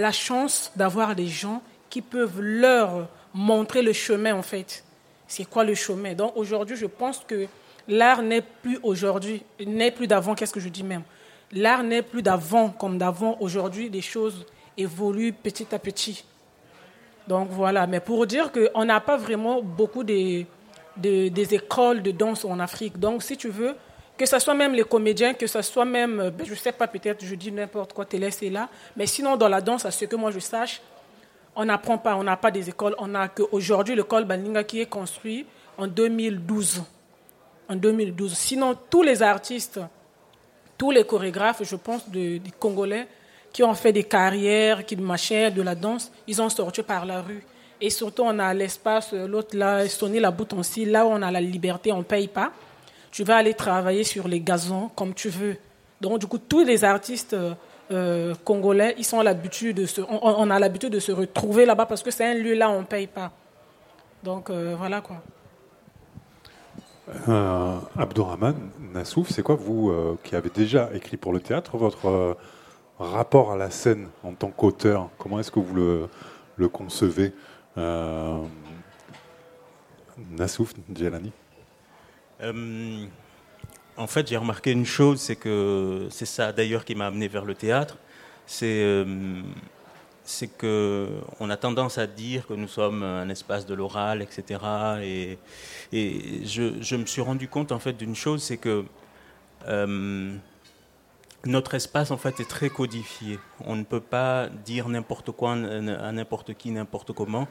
la chance d'avoir des gens qui peuvent leur montrer le chemin, en fait. C'est quoi le chemin? Donc aujourd'hui, je pense que l'art n'est plus aujourd'hui, n'est plus d'avant, qu'est-ce que je dis même? L'art n'est plus d'avant comme d'avant. Aujourd'hui, les choses évolue petit à petit. Donc voilà, mais pour dire qu'on n'a pas vraiment beaucoup de, des écoles de danse en Afrique. Donc si tu veux, que ce soit même les comédiens, que ce soit même, euh, ben, je ne sais pas, peut-être je dis n'importe quoi, Télé, c'est là, mais sinon dans la danse, à ce que moi je sache, on n'apprend pas, on n'a pas des écoles, on n'a qu'aujourd'hui l'école Baninga qui est construite en 2012. En 2012. Sinon, tous les artistes, tous les chorégraphes, je pense, des Congolais, qui ont fait des carrières, qui machin, de la danse, ils ont sorti par la rue. Et surtout, on a l'espace, l'autre là, sonner la bouton là où on a la liberté, on ne paye pas. Tu vas aller travailler sur les gazons comme tu veux. Donc, du coup, tous les artistes euh, euh, congolais, ils sont l'habitude de se, on, a l'habitude de se retrouver là-bas parce que c'est un lieu là on ne paye pas. Donc euh, voilà quoi. Abdourahman Nassouf, c'est quoi vous qui avez déjà écrit pour le théâtre votre rapport à la scène en tant qu'auteur Comment est-ce que vous le, le concevez Nassouf Djelani? En fait, j'ai remarqué une chose, c'est que c'est ça d'ailleurs qui m'a amené vers le théâtre. C'est euh, a tendance à dire que nous sommes un espace de l'oral, etc. Et, et je, me suis rendu compte en fait d'une chose, c'est que euh, notre espace en fait est très codifié. On ne peut pas dire n'importe quoi à n'importe qui, n'importe comment.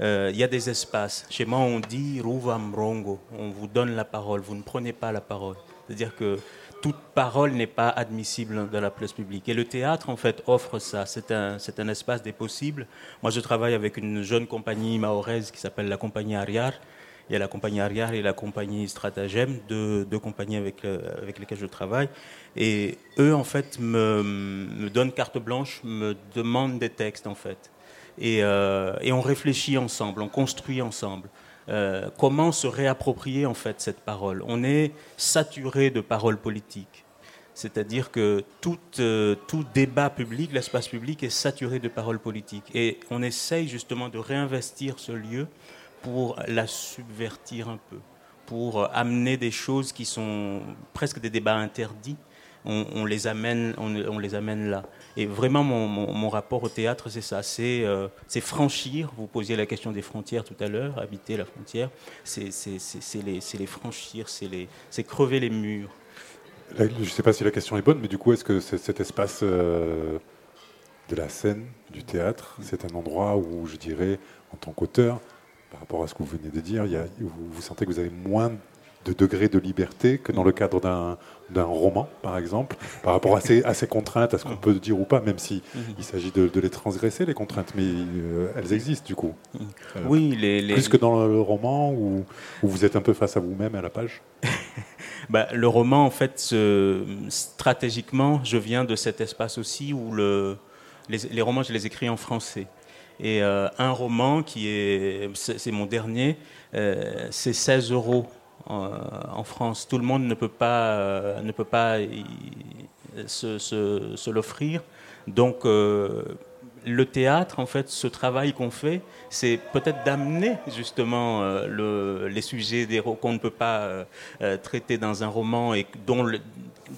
Euh, y a des espaces. Chez moi, on dit Ruva Mrongo. On vous donne la parole. Vous ne prenez pas la parole. C'est-à-dire que toute parole n'est pas admissible dans la place publique. Et le théâtre, en fait, offre ça. C'est un, c'est un espace des possibles. Moi, je travaille avec une jeune compagnie mahoraise qui s'appelle la compagnie Ariar. Il y a la compagnie Ariar et la compagnie Stratagème, deux, deux compagnies avec, euh, lesquelles je travaille. Et eux, en fait, me donnent carte blanche, me demandent des textes, en fait. Et, euh, et on réfléchit ensemble, on construit ensemble. Euh, comment se réapproprier en fait cette parole. On est saturé de paroles politiques. C'est-à-dire que tout, euh, tout débat public, l'espace public est saturé de paroles politiques. Et on essaye justement de réinvestir ce lieu pour la subvertir un peu, pour amener des choses qui sont presque des débats interdits. On, les, amène, on les amène là. Et vraiment, mon, rapport au théâtre, c'est ça. Euh, c'est franchir. Vous posiez la question des frontières tout à l'heure, habiter la frontière. C'est les, franchir, c'est crever les murs. je ne sais pas si la question est bonne, mais du coup, est-ce que cet espace euh, de la scène, du théâtre, c'est un endroit où, je dirais, en tant qu'auteur, par rapport à ce que vous venez de dire, vous sentez que vous avez moins de degré de liberté que dans le cadre d'un roman, par exemple, par rapport à ces, à ces contraintes, à ce qu'on peut dire ou pas, même si il s'agit de, les transgresser, les contraintes, mais euh, elles existent du coup. Euh, oui, les, Plus que dans le roman où, où vous êtes un peu face à vous-même à la page bah, Le roman, en fait, stratégiquement, je viens de cet espace aussi où le, les, romans, je les écris en français. Et euh, un roman qui est, c'est mon dernier, c'est 16 euros en France. Tout le monde ne peut pas, euh, ne peut pas se, l'offrir. Donc, euh, le théâtre, en fait, ce travail qu'on fait, c'est peut-être d'amener justement euh, le, les sujets qu'on ne peut pas traiter dans un roman et dont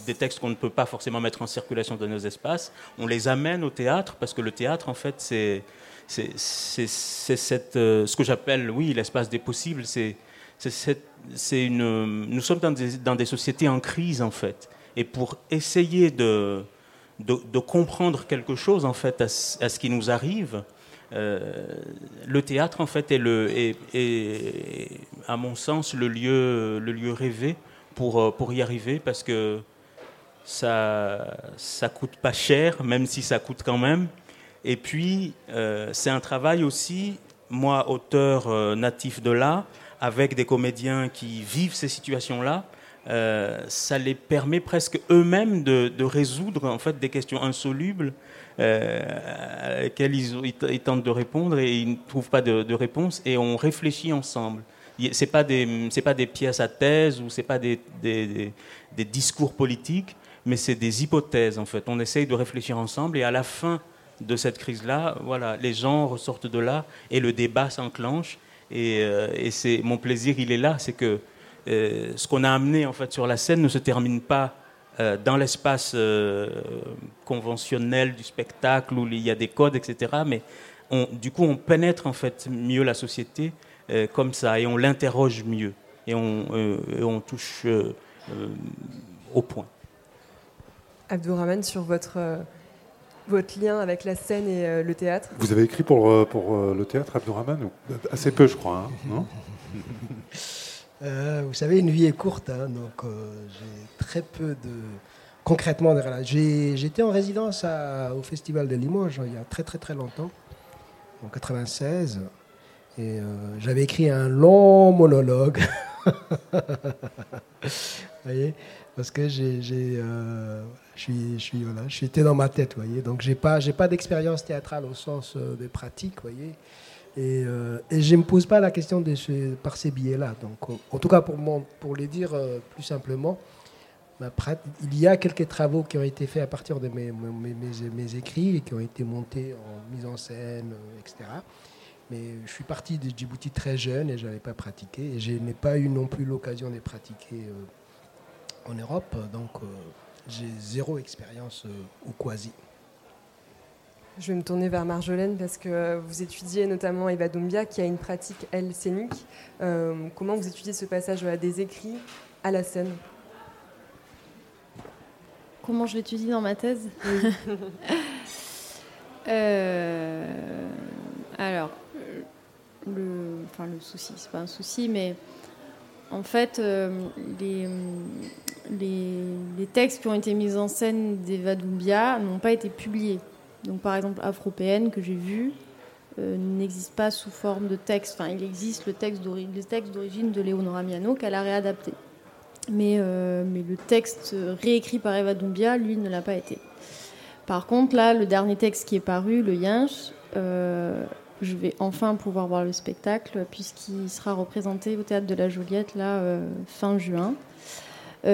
des textes qu'on ne peut pas forcément mettre en circulation dans nos espaces, on les amène au théâtre parce que le théâtre, en fait, c'est c'est ce que j'appelle, oui, l'espace des possibles, c'est c'est une, nous sommes dans des, sociétés en crise en fait. Et pour essayer de, de, comprendre quelque chose en fait à, ce qui nous arrive, euh, le théâtre en fait est, le, est, à mon sens le lieu, le lieu rêvé pour, euh, pour y arriver parce que ça ça coûte pas cher même si ça coûte quand même et puis euh, c'est un travail aussi moi auteur natif de là avec des comédiens qui vivent ces situations-là, euh, ça les permet presque eux-mêmes de, résoudre en fait des questions insolubles euh, ils, tentent de répondre et ils ne trouvent pas de, réponse et on réfléchit ensemble. C'est pas des pas des pièces à thèse ou c'est pas des, des, des, discours politiques, mais c'est des hypothèses en fait. On essaye de réfléchir ensemble et à la fin de cette crise-là, voilà, les gens ressortent de là et le débat s'enclenche euh, et, c'est mon plaisir, il est là, c'est que euh, ce qu'on a amené en fait sur la scène ne se termine pas euh, dans l'espace conventionnel du spectacle où il y a des codes, etc. Mais du coup, on pénètre en fait mieux la société comme ça et on l'interroge mieux et on, touche au point. Abdourahman, sur votre votre lien avec la scène et euh, le théâtre Vous avez écrit pour, euh, pour euh, le théâtre, Abdourahman Assez peu, je crois, hein, non Vous savez, une vie est courte, hein, donc j'ai très peu de. Concrètement, j'étais en résidence au Festival de Limoges il y a très très très longtemps, en 96, et j'avais écrit un long monologue voyez Parce que j'ai, euh, je suis, je suis, voilà, j'étais dans ma tête, voyez. Donc j'ai pas, j'ai pas d'expérience théâtrale au sens euh, de pratique, voyez. Et, euh, je ne me pose pas la question de par ces billets-là. Donc, en tout cas, pour, pour les dire plus simplement, il y a quelques travaux qui ont été faits à partir de mes, mes, mes, écrits et qui ont été montés en mise en scène, etc. Mais je suis parti de Djibouti très jeune et je n'avais pas pratiqué. Et je n'ai pas eu non plus l'occasion de pratiquer euh, en Europe. Donc euh, j'ai zéro expérience au quasi. Je vais me tourner vers Marjolaine parce que vous étudiez notamment Eva Doumbia qui a une pratique, elle, scénique. Euh, comment vous étudiez ce passage des écrits à la scène? Comment je l'étudie dans ma thèse? Euh, alors, le, enfin, le souci, c'est pas un souci, mais en fait, euh, les, textes qui ont été mis en scène d'Eva Doumbia n'ont pas été publiés. Donc, par exemple, Afropéenne, que j'ai vu, euh, n'existe pas sous forme de texte. Enfin, il existe le texte d'origine de Léonora Miano qu'elle a réadapté. Euh, mais, le texte réécrit par Eva Doumbia, lui, ne l'a pas été. Par contre, là, le dernier texte qui est paru, le Yinch, je vais enfin pouvoir voir le spectacle puisqu'il sera représenté au théâtre de la Joliette là euh, fin juin. et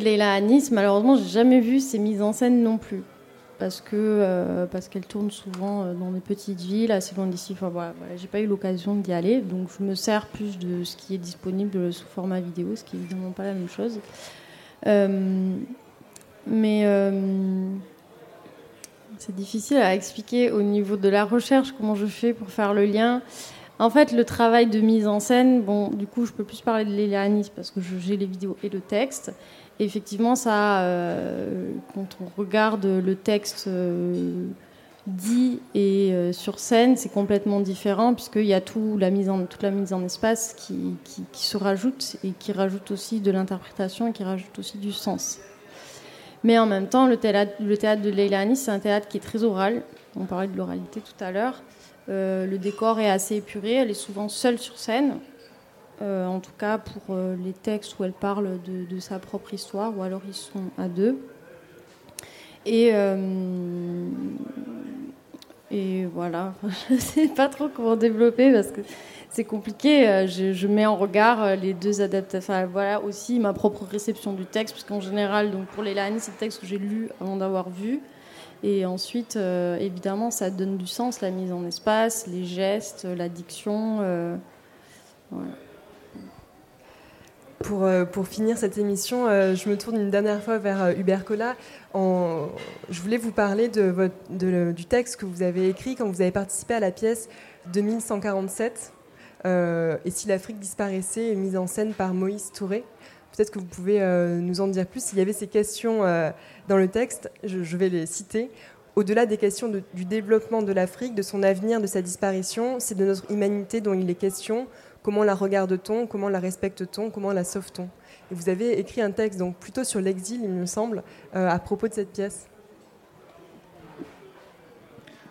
Leila Anis, malheureusement, j'ai jamais vu ses mises en scène non plus parce que euh, parce qu'elle tourne souvent euh, dans des petites villes assez loin d'ici. Enfin voilà, j'ai pas eu l'occasion d'y aller, donc je me sers plus de ce qui est disponible sous format vidéo, ce qui est évidemment pas la même chose. Euh, mais c'est difficile à expliquer au niveau de la recherche comment je fais pour faire le lien. En fait, le travail de mise en scène, bon, du coup, je peux plus parler de Lélia Anis parce que j'ai les vidéos et le texte effectivement, ça, euh, quand on regarde le texte euh, dit et euh, sur scène, c'est complètement différent puisqu'il y a tout, la mise en, toute la mise en espace qui, se rajoute et qui rajoute aussi de l'interprétation et qui rajoute aussi du sens. Mais en même temps, le théâtre, le théâtre de c'est un théâtre qui est très oral. On parlait de l'oralité tout à l'heure. le décor est assez épuré, elle est souvent seule sur scène. Euh, en tout cas pour euh, les textes où elle parle de, sa propre histoire, ou alors ils sont à deux. Et, euh, et voilà, je ne sais pas trop comment développer parce que c'est compliqué. Je, mets en regard les deux adaptations. Voilà aussi ma propre réception du texte, parce qu'en général, donc pour les c'est le texte que j'ai lu avant d'avoir vu. Et ensuite, évidemment, ça donne du sens, la mise en espace, les gestes, la diction. Pour, euh, pour, finir cette émission, euh, je me tourne une dernière fois vers euh, Hubert Collat. je voulais vous parler du texte que vous avez écrit quand vous avez participé à la pièce 2147. Et si l'Afrique disparaissait, mise en scène par Moïse Touré. Peut-être que vous pouvez nous en dire plus. Il y avait ces questions dans le texte, je, vais les citer. Au-delà des questions du développement de l'Afrique, de son avenir, de sa disparition, c'est de notre humanité dont il est question Comment la regarde-t-on? Comment la respecte-t-on? Comment la sauve-t-on? Et vous avez écrit un texte donc plutôt sur l'exil, il me semble, euh, à propos de cette pièce.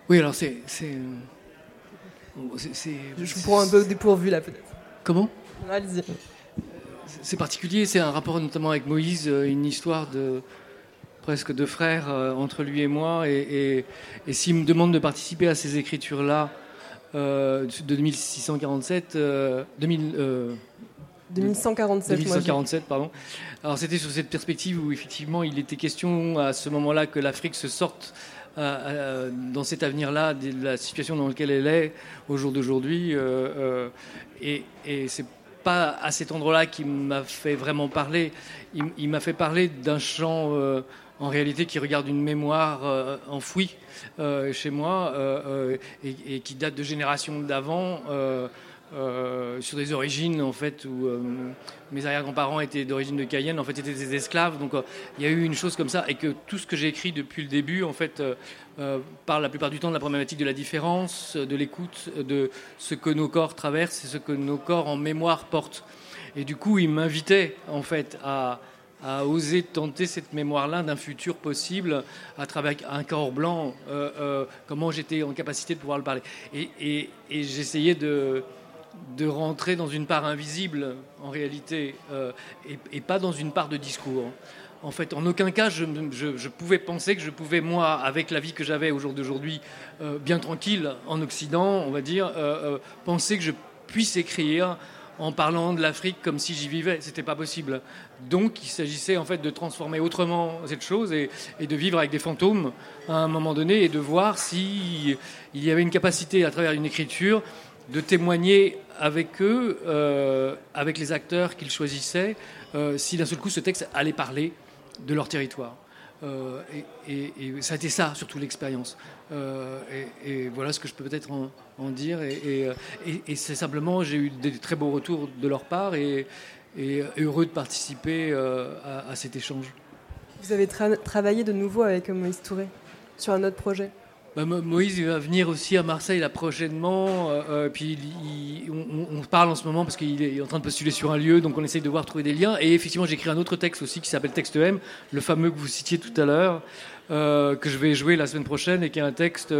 Oui, alors c'est. Je vous prends un peu dépourvu là, peut-être. Comment? Allez-y. C'est particulier, c'est un rapport notamment avec Moïse, euh, une histoire de presque de frères euh, entre lui et moi. Et, et s'il me demande de participer à ces écritures-là, euh, de 2647, 2000, 2147. 2147, pardon. Alors c'était sur cette perspective où effectivement il était question à ce moment-là que l'Afrique se sorte euh, euh, dans cet avenir-là de la situation dans laquelle elle est au jour d'aujourd'hui. et, et c'est pas à cet endroit-là qu'il m'a fait vraiment parler. Il, m'a fait parler d'un chant en réalité qui regarde une mémoire euh, enfouie euh, chez moi euh, et, qui date de générations d'avant. Sur des origines en fait où mes arrière-grands-parents étaient d'origine de Cayenne, en fait étaient des esclaves. Donc il y a eu une chose comme ça et que tout ce que j'ai écrit depuis le début en fait parle la plupart du temps de la problématique de la différence, de l'écoute, de ce que nos corps traversent et ce que nos corps en mémoire portent. Et du coup, il m'invitait en fait à oser tenter cette mémoire-là d'un futur possible à travers un corps blanc, euh, euh, comment j'étais en capacité de pouvoir le parler. Et, j'essayais de, de rentrer dans une part invisible en réalité et, pas dans une part de discours. En fait, en aucun cas, je, je, pouvais penser que je pouvais, moi, avec la vie que j'avais au jour d'aujourd'hui, bien tranquille en Occident, on va dire, penser que je puisse écrire en parlant de l'Afrique comme si j'y vivais. C'était pas possible. Donc, il s'agissait en fait de transformer autrement cette chose et, de vivre avec des fantômes à un moment donné et de voir s'il il y avait une capacité à travers une écriture de témoigner avec eux, euh, avec les acteurs qu'ils choisissaient, euh, si d'un seul coup ce texte allait parler de leur territoire. Euh, et, ça a été ça, surtout l'expérience. Et, voilà ce que je peux peut-être en, dire. Et, c'est simplement, j'ai eu des très beaux retours de leur part et, heureux de participer à, cet échange. Vous avez travaillé de nouveau avec Moïse Touré sur un autre projet? Bah, Moïse va venir aussi à Marseille là prochainement. Euh, euh, puis on, parle en ce moment parce qu'il est en train de postuler sur un lieu, donc on essaye de voir trouver des liens. Et effectivement, j'ai écrit un autre texte aussi qui s'appelle Texte M, le fameux que vous citiez tout à l'heure, euh, que je vais jouer la semaine prochaine et qui est un texte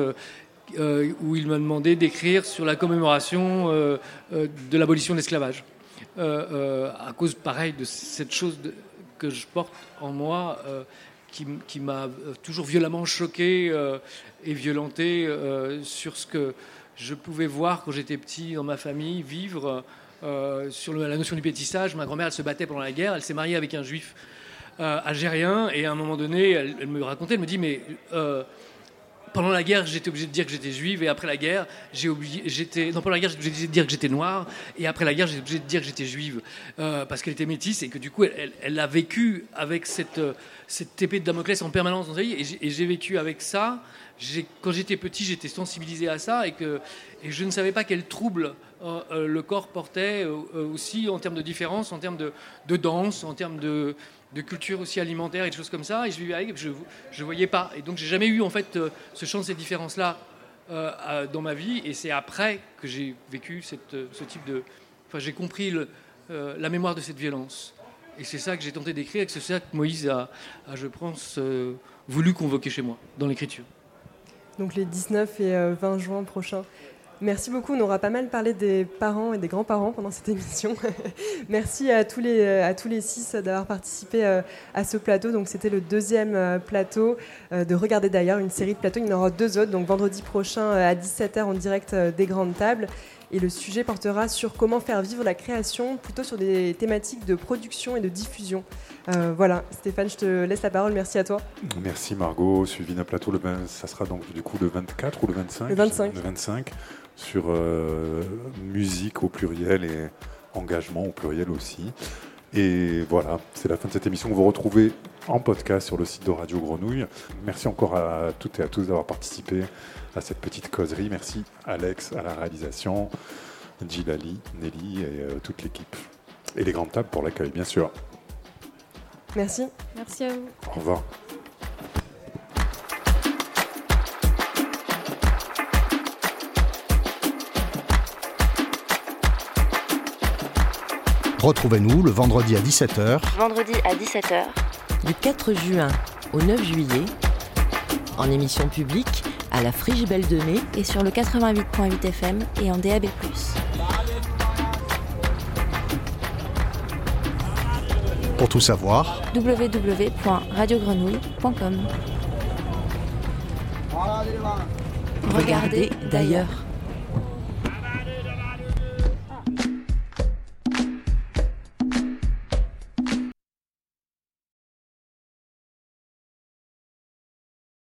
où il m'a demandé d'écrire sur la commémoration de l'abolition de l'esclavage. à cause, pareil, de cette chose que je porte en moi qui, m'a toujours violemment choqué et violenté euh, sur ce que je pouvais voir quand j'étais petit dans ma famille, vivre euh, sur la notion du pétissage. Ma grand-mère, elle se battait pendant la guerre, elle s'est mariée avec un juif euh, algérien, et à un moment donné, elle, me racontait, elle me dit, mais pendant la guerre, j'étais obligé de dire que j'étais juive, et après la guerre, j'ai oublié, j'étais, non, pendant la guerre, j'étais obligé de dire que j'étais noire, et après la guerre, j'étais obligé de dire que j'étais juive, parce qu'elle était métisse, et que du coup, elle, a vécu avec cette, cette épée de Damoclès en permanence dans sa vie, et j'ai vécu avec ça, quand j'étais petit, j'étais sensibilisé à ça et, que, je ne savais pas quel trouble euh, euh, le corps portait euh, aussi en termes de différence, en termes de, danse, en termes de, culture aussi alimentaire et de choses comme ça. Et je vivais avec, je ne voyais pas. Et donc j'ai jamais eu en fait ce champ de ces différences-là dans ma vie. Et c'est après que j'ai vécu cette, ce type de... Enfin, j'ai compris le, la mémoire de cette violence. Et c'est ça que j'ai tenté d'écrire et c'est ça que Moïse a, je pense, voulu convoquer chez moi dans l'écriture donc les 19 et 20 euh, juin prochains. Merci beaucoup. On aura pas mal parlé des parents et des grands-parents pendant cette émission. Merci à tous les, à tous les six d'avoir participé euh, à ce plateau. Donc, c'était le deuxième euh, plateau de Regarder d'ailleurs, une série de plateaux. Il y en aura deux autres. Donc, vendredi prochain à 17h en direct des grandes tables. Et le sujet portera sur comment faire vivre la création, plutôt sur des thématiques de production et de diffusion. Euh, voilà, Stéphane, je te laisse la parole. Merci à toi. Merci Margot. Suivi d'un plateau, le, ça sera donc du coup le 24 ou le 25 Le 25. Le 25 sur euh, musique au pluriel et engagement au pluriel aussi. Et voilà, c'est la fin de cette émission. Vous retrouvez en podcast sur le site de Radio Grenouille. Merci encore à toutes et à tous d'avoir participé à cette petite causerie. Merci Alex à la réalisation, Gilali, Nelly et euh, toute l'équipe. Et les grandes tables pour l'accueil, bien sûr. Merci. Merci à vous. Au revoir. Retrouvez-nous le vendredi à 17h. Vendredi à 17h. Du 4 juin au 9 juillet. En émission publique à la Frigibelle de Mai et sur le 88.8 FM et en DAB+. Pour tout savoir, www.radiogrenouille.com. Regardez d'ailleurs.